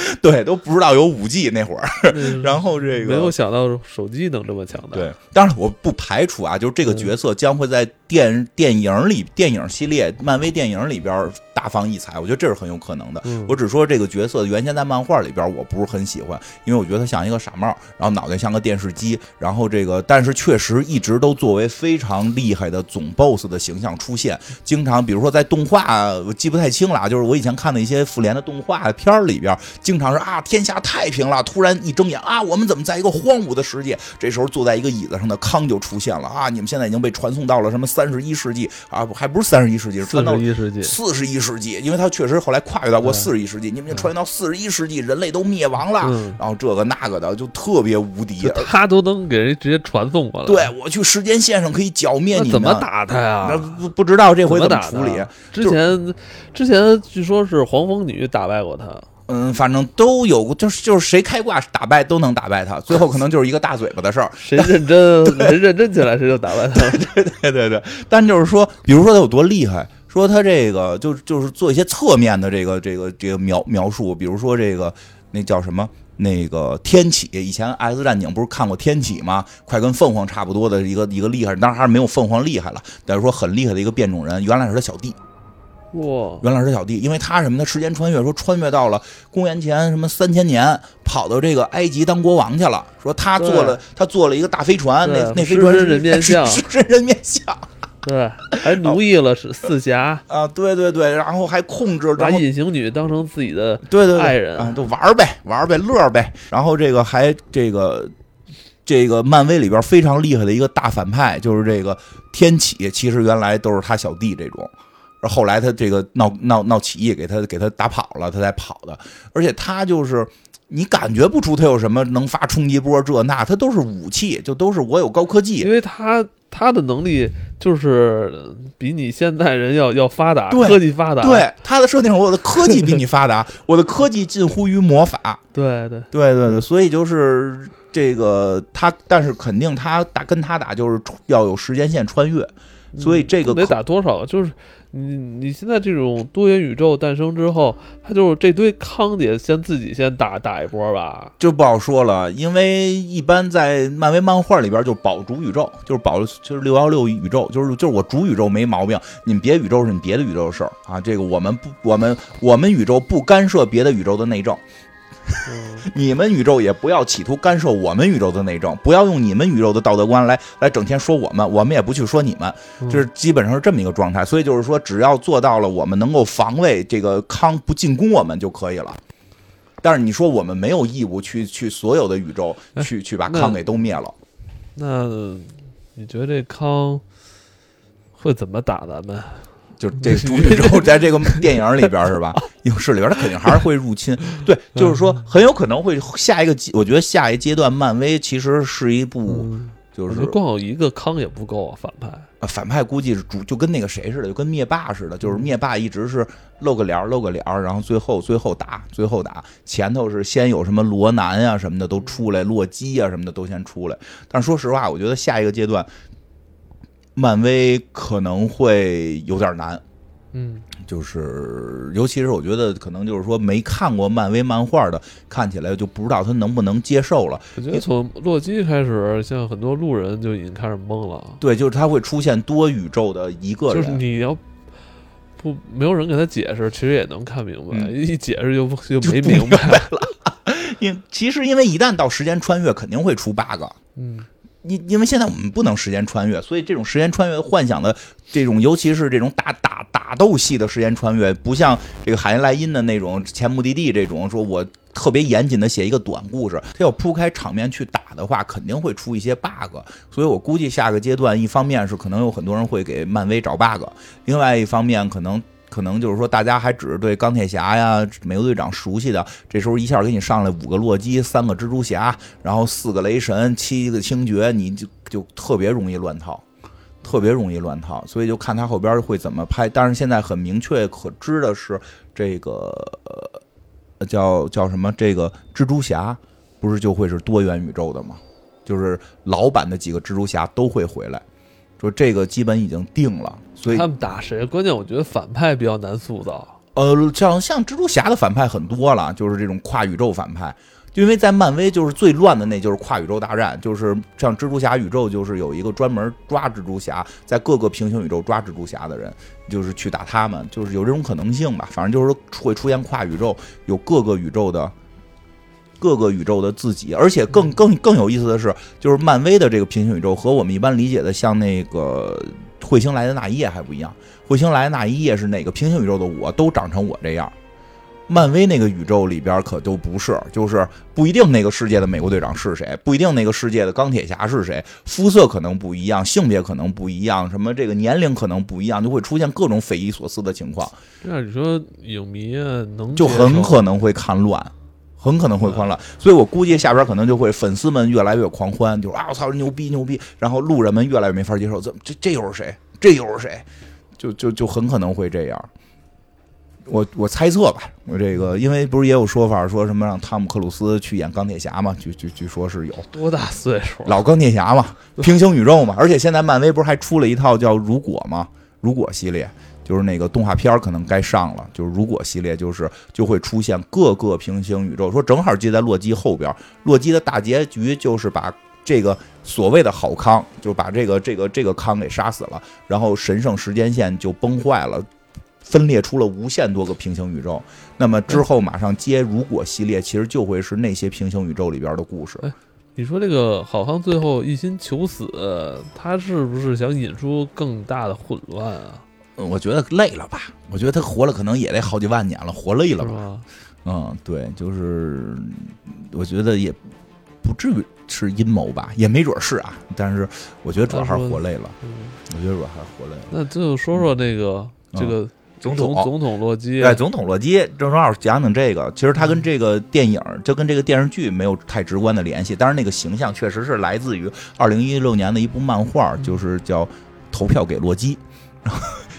对都不知道有五 G 那会儿。
嗯
然后这个
没有想到手机能这么强大。
对，当然我不排除啊，就是这个角色将会在电电影里、电影系列、漫威电影里边大放异彩，我觉得这是很有可能的。
嗯，
我只说这个角色原先在漫画里边我不是很喜欢，因为我觉得他像一个傻帽，然后脑袋像个电视机，然后这个但是确实一直都作为非常厉害的总 BOSS 的形象出现，经常比如说在动画我记不太清了啊，就是我以前看的一些复联的动画片里边，经常是啊天下太平了，突然一睁眼啊我们怎么在一个荒芜的世界？这时候坐在一个椅子上的康就出现了啊，你们现在已经被传送到了什么三十一世纪啊，不还不是三十一世纪，是
四
传到
十一世纪，
四十一世纪，因为他确实后来跨越到过
嗯
四十一世纪，你们已经穿越到四十一世纪，人类都灭亡了，
嗯
然后这个那个的就特别无敌。
他都能给人直接传送过来。
对，我去时间线上可以剿灭你
怎么？打他呀
那？不不知道这回
怎么打
怎么处理？
之前之前据说是黄蜂女打败过他，
嗯，反正都有，就是就是谁开挂打败都能打败他，最后可能就是一个大嘴巴的事儿。
谁认真，谁认真起来，谁就打败他。
对对对对，但就是说，比如说他有多厉害，说他这个就就是做一些侧面的这个这个这个描描述，比如说这个那叫什么那个天启，以前 X 战警不是看过天启吗？快跟凤凰差不多的一个一个厉害，当然还是没有凤凰厉害了，但是说很厉害的一个变种人，原来是他小弟。
哇，
原来是小弟，因为他什么的时间穿越，说穿越到了公元前什么三千年，跑到这个埃及当国王去了。说他做了，他做了一个大飞船，那那飞船是
人面像，
是人面像。
对，还奴役了是四侠
啊，对对对，然后还控制
把隐形女当成自己的
对对
爱人
啊，都玩呗玩呗乐呗。然后这个还这个这个漫威里边非常厉害的一个大反派，就是这个天启，其实原来都是他小弟这种。后来他这个闹闹闹起义，给他给他打跑了，他才跑的。而且他就是你感觉不出他有什么能发冲击波这那，他都是武器，就都是我有高科技。
因为他他的能力就是比你现在人要要发达，
科
技发达。
对他的设定，我的科技比你发达，我的科技近乎于魔法。
对对
对对对，所以就是这个他，但是肯定他打跟他打就是要有时间线穿越，所以这个
得打多少就是。你你现在这种多元宇宙诞生之后，他就是这堆康姐先自己先打打一波吧，
就不好说了。因为一般在漫威漫画里边就保主宇宙，就是保就是六幺六宇宙，就是就是我主宇宙没毛病，你们别宇宙是你别的宇宙的事儿啊。这个我们不我们我们宇宙不干涉别的宇宙的内政。你们宇宙也不要企图干涉我们宇宙的内政，不要用你们宇宙的道德观来来整天说我们，我们也不去说你们，就是基本上是这么一个状态。所以就是说，只要做到了我们能够防卫这个康不进攻我们就可以了。但是你说我们没有义务去去所有的宇宙去去把康给都灭了。
那你觉得这康会怎么打咱们？
就这主宇宙在这个电影里边是吧？影视里边，他肯定还是会入侵。对，就是说很有可能会下一个，我觉得下一阶段漫威其实是一部，就是
光有一个康也不够啊，反派
啊，反派估计是主，就跟那个谁似的，就跟灭霸似的，就是灭霸一直是露个脸露个脸然后最后最后打，最后打前头是先有什么罗南啊什么的都出来，洛基啊什么的都先出来。但是说实话，我觉得下一个阶段。漫威可能会有点难，
嗯，
就是尤其是我觉得可能就是说没看过漫威漫画的，看起来就不知道他能不能接受了。
我觉得从洛基开始，像很多路人就已经开始懵了。
对，就是他会出现多宇宙的一个
人，就是你要不没有人给他解释，其实也能看明白。一解释就 就没
明
白
了。因其实因为一旦到时间穿越，肯定会出 bug。
嗯。
因因为现在我们不能时间穿越，所以这种时间穿越幻想的这种，尤其是这种打打打斗戏的时间穿越，不像这个海因莱因的那种前目的地这种，说我特别严谨的写一个短故事，他要铺开场面去打的话，肯定会出一些 bug。所以我估计下个阶段，一方面是可能有很多人会给漫威找 bug，另外一方面可能。可能就是说，大家还只是对钢铁侠呀、美国队长熟悉的，这时候一下给你上来五个洛基、三个蜘蛛侠，然后四个雷神、七个星爵，你就就特别容易乱套，特别容易乱套。所以就看他后边会怎么拍。但是现在很明确可知的是，这个叫叫什么？这个蜘蛛侠不是就会是多元宇宙的吗？就是老版的几个蜘蛛侠都会回来。说这个基本已经定了，所以
他们打谁？关键我觉得反派比较难塑造。
呃，像像蜘蛛侠的反派很多了，就是这种跨宇宙反派。因为在漫威就是最乱的，那就是跨宇宙大战，就是像蜘蛛侠宇宙，就是有一个专门抓蜘蛛侠，在各个平行宇宙抓蜘蛛侠的人，就是去打他们，就是有这种可能性吧。反正就是会出现跨宇宙，有各个宇宙的。各个宇宙的自己，而且更更更有意思的是，就是漫威的这个平行宇宙和我们一般理解的像那个彗星来的那一夜还不一样。彗星来的那一夜是哪个平行宇宙的我都长成我这样，漫威那个宇宙里边可都不是，就是不一定那个世界的美国队长是谁，不一定那个世界的钢铁侠是谁，肤色可能不一样，性别可能不一样，什么这个年龄可能不一样，就会出现各种匪夷所思的情况。
那你说影迷能
就很可能会看乱。很可能会欢乐，所以我估计下边可能就会粉丝们越来越狂欢，就是啊我操牛逼牛逼，然后路人们越来越没法接受，怎么这这又是谁？这又是谁？就就就很可能会这样。我我猜测吧，我这个因为不是也有说法说什么让汤姆克鲁斯去演钢铁侠嘛？据据据说是有
多大岁数？
老钢铁侠嘛，平行宇宙嘛。而且现在漫威不是还出了一套叫《如果》嘛，《如果》系列，就是那个动画片可能该上了。就是《如果》系列，就是就会出现各个平行宇宙，说正好接在洛基后边。洛基的大结局就是把这个所谓的好康，就把这个这个这个康给杀死了，然后神圣时间线就崩坏了。分裂出了无限多个平行宇宙，那么之后马上接如果系列，其实就会是那些平行宇宙里边的故事。
你说这个好康最后一心求死，他是不是想引出更大的混乱啊？
我觉得累了吧？我觉得他活了可能也得好几万年了，活累了吧？嗯，对，就是我觉得也不至于是阴谋吧，也没准是啊。但是我觉得主要还是活累了。我觉得主要还是活累了。
那就说说那个这个。总统总统洛基，
对，总统洛基，正正好讲讲这个。其实他跟这个电影，就跟这个电视剧没有太直观的联系，但是那个形象确实是来自于二零一六年的一部漫画，就是叫《投票给洛基》。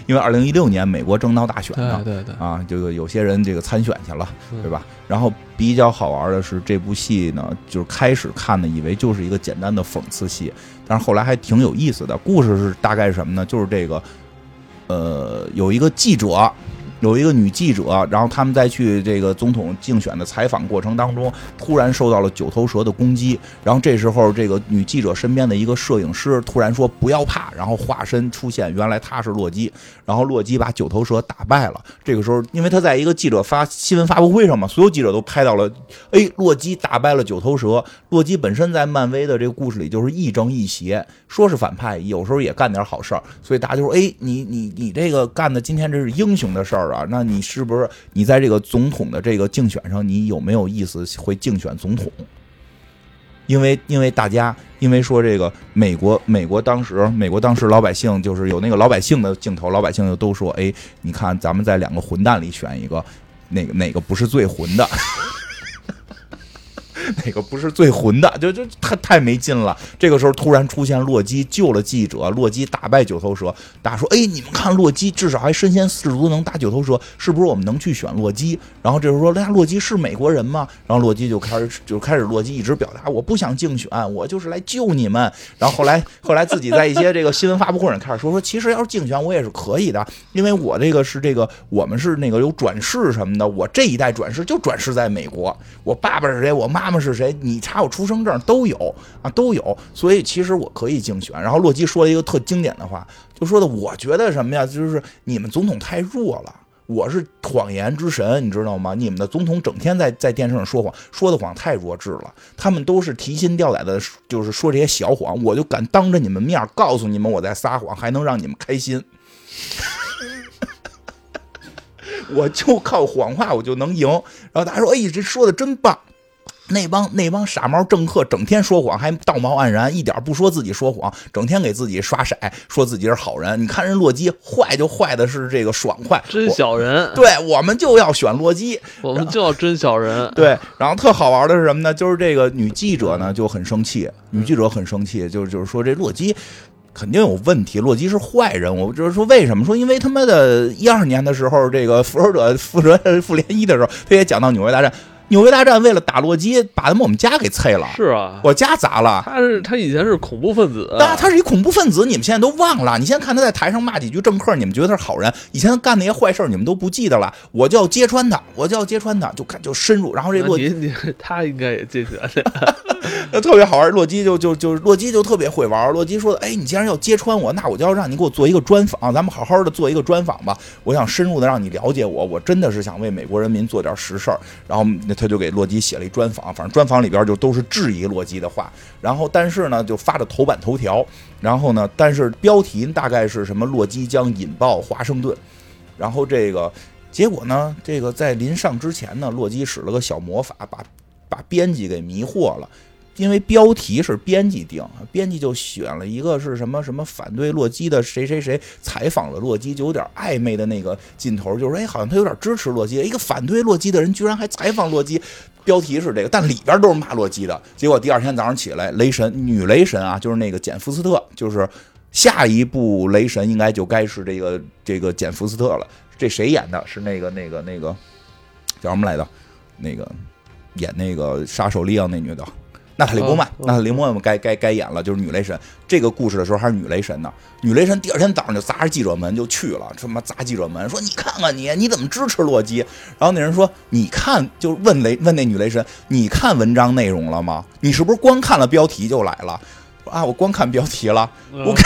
因为二零一六年美国正闹大选呢，
对对
啊，这个有些人这个参选去了，对吧？然后比较好玩的是，这部戏呢，就是开始看呢，以为就是一个简单的讽刺戏，但是后来还挺有意思的。故事是大概什么呢？就是这个。呃，有一个记者。有一个女记者，然后他们在去这个总统竞选的采访过程当中，突然受到了九头蛇的攻击。然后这时候，这个女记者身边的一个摄影师突然说：“不要怕。”然后化身出现，原来他是洛基。然后洛基把九头蛇打败了。这个时候，因为他在一个记者发新闻发布会上嘛，所有记者都拍到了，哎，洛基打败了九头蛇。洛基本身在漫威的这个故事里就是亦正亦邪，说是反派，有时候也干点好事儿。所以大家就说：“哎，你你你这个干的今天这是英雄的事儿。”啊，那你是不是你在这个总统的这个竞选上，你有没有意思会竞选总统？因为因为大家因为说这个美国美国当时美国当时老百姓就是有那个老百姓的镜头，老百姓就都说，哎，你看咱们在两个混蛋里选一个，哪个哪个不是最混的？那个不是最混的，就就太太没劲了。这个时候突然出现洛基救了记者，洛基打败九头蛇。大家说：“哎，你们看洛基至少还身先士卒，能打九头蛇，是不是我们能去选洛基？”然后这时候说：“那洛基是美国人吗？”然后洛基就开始就开始洛基一直表达：“我不想竞选，我就是来救你们。”然后后来后来自己在一些这个新闻发布会上开始说：“说其实要是竞选我也是可以的，因为我这个是这个我们是那个有转世什么的，我这一代转世就转世在美国，我爸爸是谁，我妈妈。”是谁？你查我出生证都有啊，都有。所以其实我可以竞选。然后洛基说了一个特经典的话，就说的我觉得什么呀？就是你们总统太弱了，我是谎言之神，你知道吗？你们的总统整天在在电视上说谎，说的谎太弱智了。他们都是提心吊胆的，就是说这些小谎，我就敢当着你们面告诉你们我在撒谎，还能让你们开心。我就靠谎话我就能赢。然后大家说，哎，这说的真棒。那帮那帮傻猫政客整天说谎，还道貌岸然，一点不说自己说谎，整天给自己刷色，说自己是好人。你看人洛基坏就坏的是这个爽快，
真小人。
对我们就要选洛基，
我们就要真小人。
对，然后特好玩的是什么呢？就是这个女记者呢就很生气，女记者很生气，就是就是说这洛基肯定有问题，洛基是坏人。我就是说为什么？说因为他妈的一二年的时候，这个复仇者复仇复联一的时候，他也讲到纽约大战。纽约大战为了打洛基，把他们我们家给碎了。
是啊，
我家砸了。
他是他以前是恐怖分子，
那他是一恐怖分子，你们现在都忘了。你现在看他在台上骂几句政客，你们觉得他是好人。以前他干那些坏事你们都不记得了。我就要揭穿他，我就要揭穿他，就看就深入。然后这洛基，
他应该也进去了。
那特别好玩。洛基就就就洛基就特别会玩。洛基说：“哎，你既然要揭穿我，那我就要让你给我做一个专访，咱们好好的做一个专访吧。我想深入的让你了解我，我真的是想为美国人民做点实事儿。”然后那他就给洛基写。了一专访，反正专访里边就都是质疑洛基的话，然后但是呢就发的头版头条，然后呢但是标题大概是什么洛基将引爆华盛顿，然后这个结果呢这个在临上之前呢洛基使了个小魔法，把把编辑给迷惑了。因为标题是编辑定，编辑就选了一个是什么什么反对洛基的谁谁谁采访了洛基，就有点暧昧的那个劲头，就是哎，好像他有点支持洛基，一个反对洛基的人居然还采访洛基，标题是这个，但里边都是骂洛基的。结果第二天早上起来，雷神女雷神啊，就是那个简福斯特，就是。下一部雷神应该就该是这个这个简福斯特了。这谁演的？是那个那个那个叫什么来着？那个演那个杀手利昂那女的。娜塔莉波曼，娜塔莉波曼该该该演了，就是女雷神。这个故事的时候还是女雷神呢。女雷神第二天早上就砸着记者门就去了，什么砸记者门，说你看看你，你怎么支持洛基？然后那人说，你看，就问雷问那女雷神，你看文章内容了吗？你是不是光看了标题就来了？啊，我光看标题了，我看。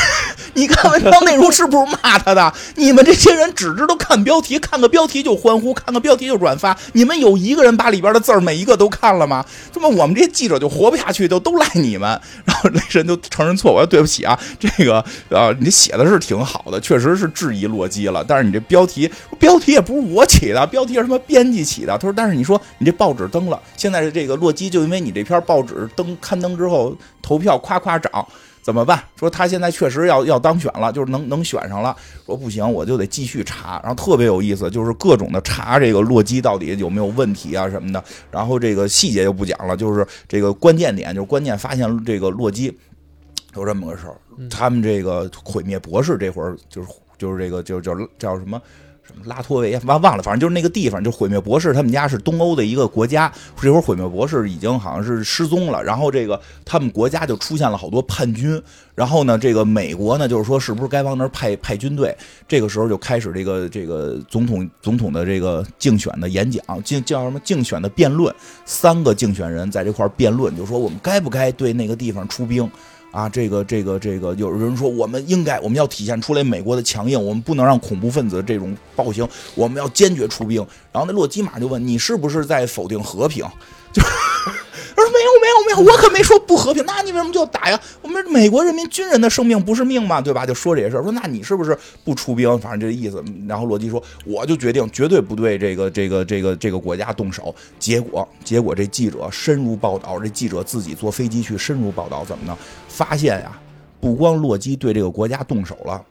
你看文章内容是不是骂他的？你们这些人只知道看标题，看个标题就欢呼，看个标题就转发。你们有一个人把里边的字儿每一个都看了吗？这么我们这些记者就活不下去，都都赖你们。然后雷神就承认错误，对不起啊，这个啊，你写的是挺好的，确实是质疑洛基了。但是你这标题，标题也不是我起的，标题是什么编辑起的。他说，但是你说你这报纸登了，现在是这个洛基，就因为你这篇报纸登刊登之后，投票夸夸涨。怎么办？说他现在确实要要当选了，就是能能选上了。说不行，我就得继续查。然后特别有意思，就是各种的查这个洛基到底有没有问题啊什么的。然后这个细节就不讲了，就是这个关键点，就是关键发现这个洛基有这么个事儿。他们这个毁灭博士这会儿就是就是这个就叫叫什么？什么拉脱维亚忘忘了，反正就是那个地方，就毁灭博士他们家是东欧的一个国家。这会儿毁灭博士已经好像是失踪了，然后这个他们国家就出现了好多叛军。然后呢，这个美国呢就是说是不是该往那儿派派军队？这个时候就开始这个这个总统总统的这个竞选的演讲，竞叫什么竞选的辩论。三个竞选人在这块儿辩论，就说我们该不该对那个地方出兵。啊，这个这个这个，有人说我们应该，我们要体现出来美国的强硬，我们不能让恐怖分子这种暴行，我们要坚决出兵。然后那洛基马就问你是不是在否定和平？就。他说没有没有没有，我可没说不和平。那你为什么就打呀？我们美国人民军人的生命不是命吗？对吧？就说这些事儿。说那你是不是不出兵？反正这意思。然后洛基说，我就决定绝对不对这个这个这个这个国家动手。结果结果这记者深入报道，这记者自己坐飞机去深入报道，怎么呢？发现呀，不光洛基对这个国家动手了，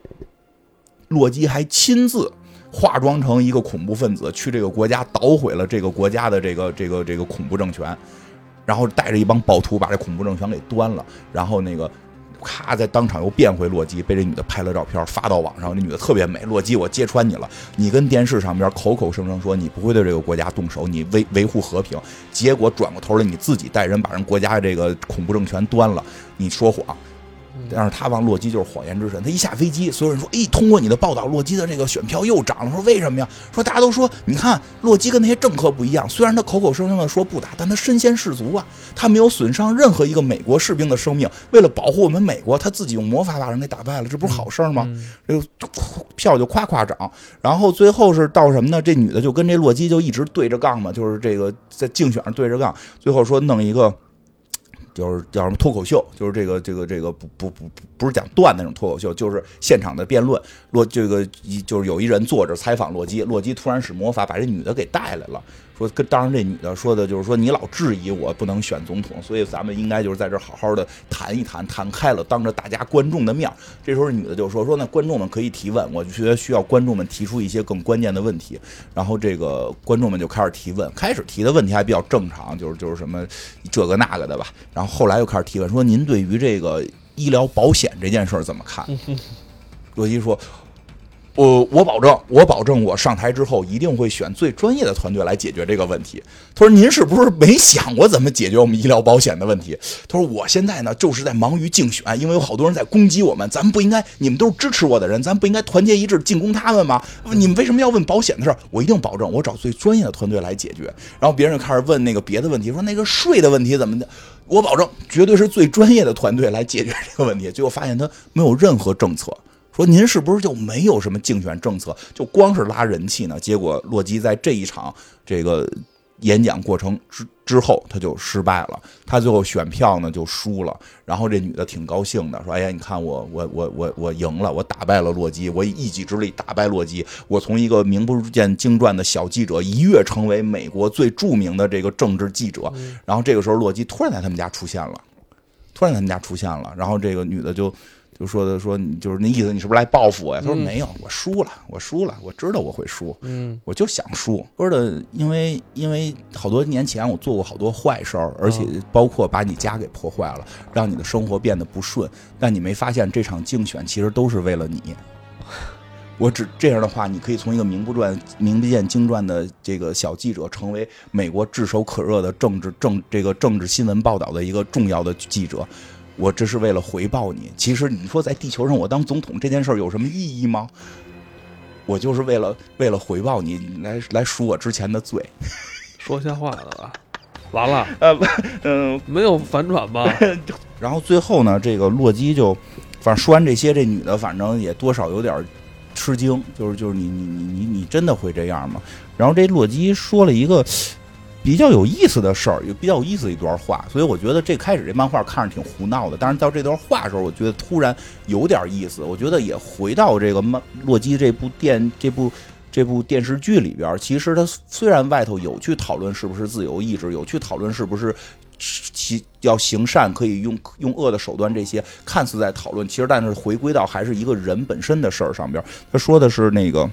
洛基还亲自化妆成一个恐怖分子，去这个国家捣毁了这个国家的这个这个这个恐怖政权。然后带着一帮暴徒把这恐怖政权给端了，然后那个咔在当场又变回洛基，被这女的拍了照片发到网上。这女的特别美，洛基我揭穿你了，你跟电视上边口口声声说你不会对这个国家动手，你维维护和平，结果转过头来你自己带人把人国家这个恐怖政权端了，你说谎。但是他往洛基就是谎言之神。他一下飞机，所有人说：“哎，通过你的报道，洛基的这个选票又涨了。”说为什么呀？说大家都说，你看洛基跟那些政客不一样，虽然他口口声声的说不打，但他身先士卒啊，他没有损伤任何一个美国士兵的生命。为了保护我们美国，他自己用魔法把人给打败了，这不是好事儿吗？这个票就夸夸涨。然后最后是到什么呢？这女的就跟这洛基就一直对着杠嘛，就是这个在竞选上对着杠。最后说弄一个。就是叫什么脱口秀，就是这个这个这个不不不不是讲段那种脱口秀，就是现场的辩论。洛这个一就是有一人坐着采访洛基，洛基突然使魔法把这女的给带来了。说跟当然这女的说的就是说你老质疑我不能选总统，所以咱们应该就是在这好好的谈一谈，谈开了，当着大家观众的面。这时候女的就说说那观众们可以提问，我觉得需要观众们提出一些更关键的问题。然后这个观众们就开始提问，开始提的问题还比较正常，就是就是什么这个那个的吧。然后后来又开始提问，说您对于这个医疗保险这件事儿怎么看？洛基说。我我保证，我保证，我上台之后一定会选最专业的团队来解决这个问题。他说：“您是不是没想过怎么解决我们医疗保险的问题？”他说：“我现在呢，就是在忙于竞选，因为有好多人在攻击我们，咱们不应该，你们都是支持我的人，咱不应该团结一致进攻他们吗？你们为什么要问保险的事儿？我一定保证，我找最专业的团队来解决。”然后别人就开始问那个别的问题，说那个税的问题怎么的？我保证，绝对是最专业的团队来解决这个问题。最后发现他没有任何政策。说您是不是就没有什么竞选政策，就光是拉人气呢？结果洛基在这一场这个演讲过程之之后，他就失败了，他最后选票呢就输了。然后这女的挺高兴的，说：“哎呀，你看我我我我我赢了，我打败了洛基，我以一己之力打败洛基，我从一个名不见经传的小记者一跃成为美国最著名的这个政治记者。”然后这个时候，洛基突然在他们家出现了，突然在他们家出现了，然后这个女的就。就说的说你就是那意思，你是不是来报复我呀？他说
嗯
没有，我输了，我输了，我知道我会输，
嗯
我就想输。说的，因为因为好多年前我做过好多坏事儿，而且包括把你家给破坏了，让你的生活变得不顺。但你没发现这场竞选其实都是为了你。我只这样的话，你可以从一个名不传、名不见经传的这个小记者，成为美国炙手可热的政治政这个政治新闻报道的一个重要的记者。我这是为了回报你。其实你说在地球上我当总统这件事儿有什么意义吗？我就是为了为了回报你来来赎我之前的罪。
说瞎话了吧？完了，
呃，嗯，
没有反转吧？
然后最后呢，这个洛基就，反正说完这些，这女的反正也多少有点吃惊，就是就是你你你你你真的会这样吗？然后这洛基说了一个比较有意思的事儿，有比较有意思的一段话，所以我觉得这开始这漫画看着挺胡闹的，但是到这段话的时候，我觉得突然有点意思，我觉得也回到这个漫洛基这部电这部。这部电视剧里边，其实他虽然外头有去讨论是不是自由意志，有去讨论是不是其要行善可以用用恶的手段，这些看似在讨论，其实但是回归到还是一个人本身的事儿上边。他说的是那个，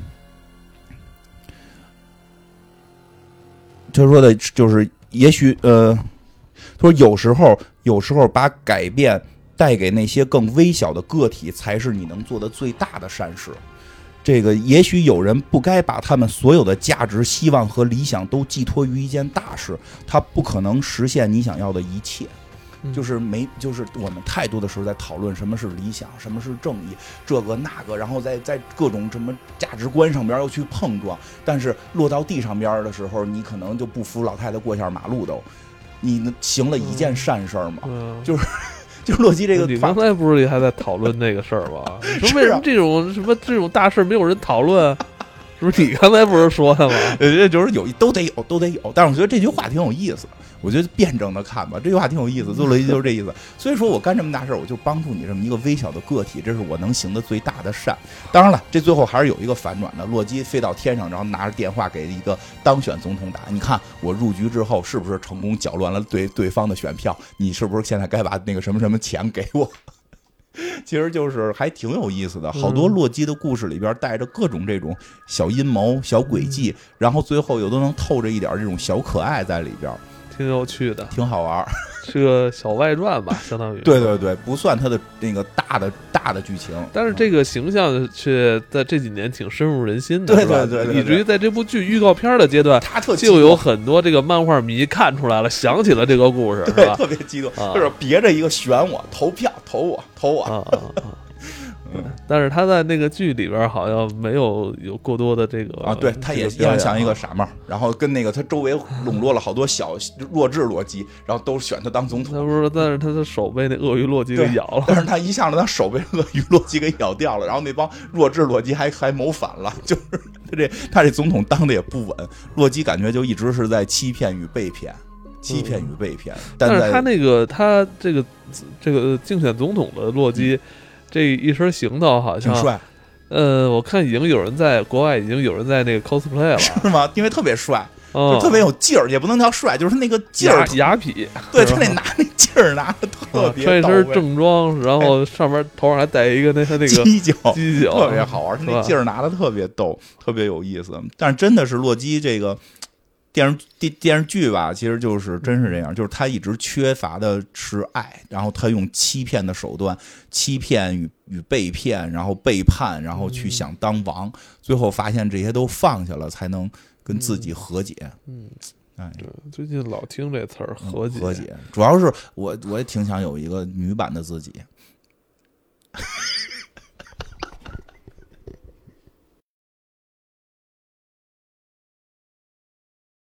他说的就是也许呃，他说有时候有时候把改变带给那些更微小的个体，才是你能做的最大的善事。这个也许有人不该把他们所有的价值、希望和理想都寄托于一件大事，他不可能实现你想要的一切。
嗯
就是没，就是我们太多的时候在讨论什么是理想，什么是正义，这个那个，然后在在各种什么价值观上边要去碰撞，但是落到地上边的时候，你可能就不服老太太过一下马路都，你行了一件善事儿吗？
嗯，
就是就是洛基这个话
你刚才不是还在讨论那个事儿吗？说为什么这种什么这种大事没有人讨论？是不是你刚才不是说的吗？
呃，就是有都得有，都得有。但是我觉得这句话挺有意思，我觉得辩证的看吧，这句话挺有意思。做了一就是这意思。所以说我干这么大事儿，我就帮助你这么一个微小的个体，这是我能行的最大的善。当然了，这最后还是有一个反转的。洛基飞到天上，然后拿着电话给一个当选总统打：“你看我入局之后，是不是成功搅乱了对对方的选票？你是不是现在该把那个什么什么钱给我？” 其实就是还挺有意思的，好多
嗯
洛基的故事里边带着各种这种小阴谋、小诡计，然后最后又都能透着一点这种小可爱在里边，
挺有趣的，
挺好玩儿。
是个小外传吧，相当于。
对对对，不算它的那个大的大的剧情，
但是这个形象却在这几年挺深入人心的，
对对对对
以至于在这部剧预告片的阶段，
他特
就有很多这个漫画迷看出来了，想起了这个故事，是
对
吧？
特别激动，
啊
就是别着一个选我投票投我投我，
啊啊啊！对但是他在那个剧里边好像没有有过多的这个
啊，对，他也一样像一个
啊。
傻帽，然后跟那个他周围笼络了好多小弱智洛基，然后都选他当总统。
他不是，但是他的手被那鳄鱼洛基给咬了，
但是他一下子他手被鳄鱼洛基给咬掉了，然后那帮弱智洛基还 还谋反了，就是他这他这总统当的也不稳，洛基感觉就一直是在欺骗与被骗，欺骗与被骗，但
但是他那个他这个这个竞选总统的洛基，这一身行头好像，
挺帅，
呃，我看已经有人在国外已经有人在那个 cosplay 了，
是吗？因为特别帅，
嗯
就特别有劲儿，也不能叫帅，就是那个劲儿
雅，雅痞，
对他那拿那劲儿拿的特
啊
别
穿一身，正装，然后上面头上还戴一个那他那个
犄角。
犄角，
特别好玩，他那劲儿拿的特别逗，特别有意思。但是真的是洛基这个电视电电视剧吧，其实就是真是这样，就是他一直缺乏的是爱，然后他用欺骗的手段，欺骗与与被骗，然后背叛，然后去想当王，最后发现这些都放下了，才能跟自己和解。
嗯，
哎，
对，最近老听这词儿和解，
和解，主要是我我也挺想有一个女版的自己。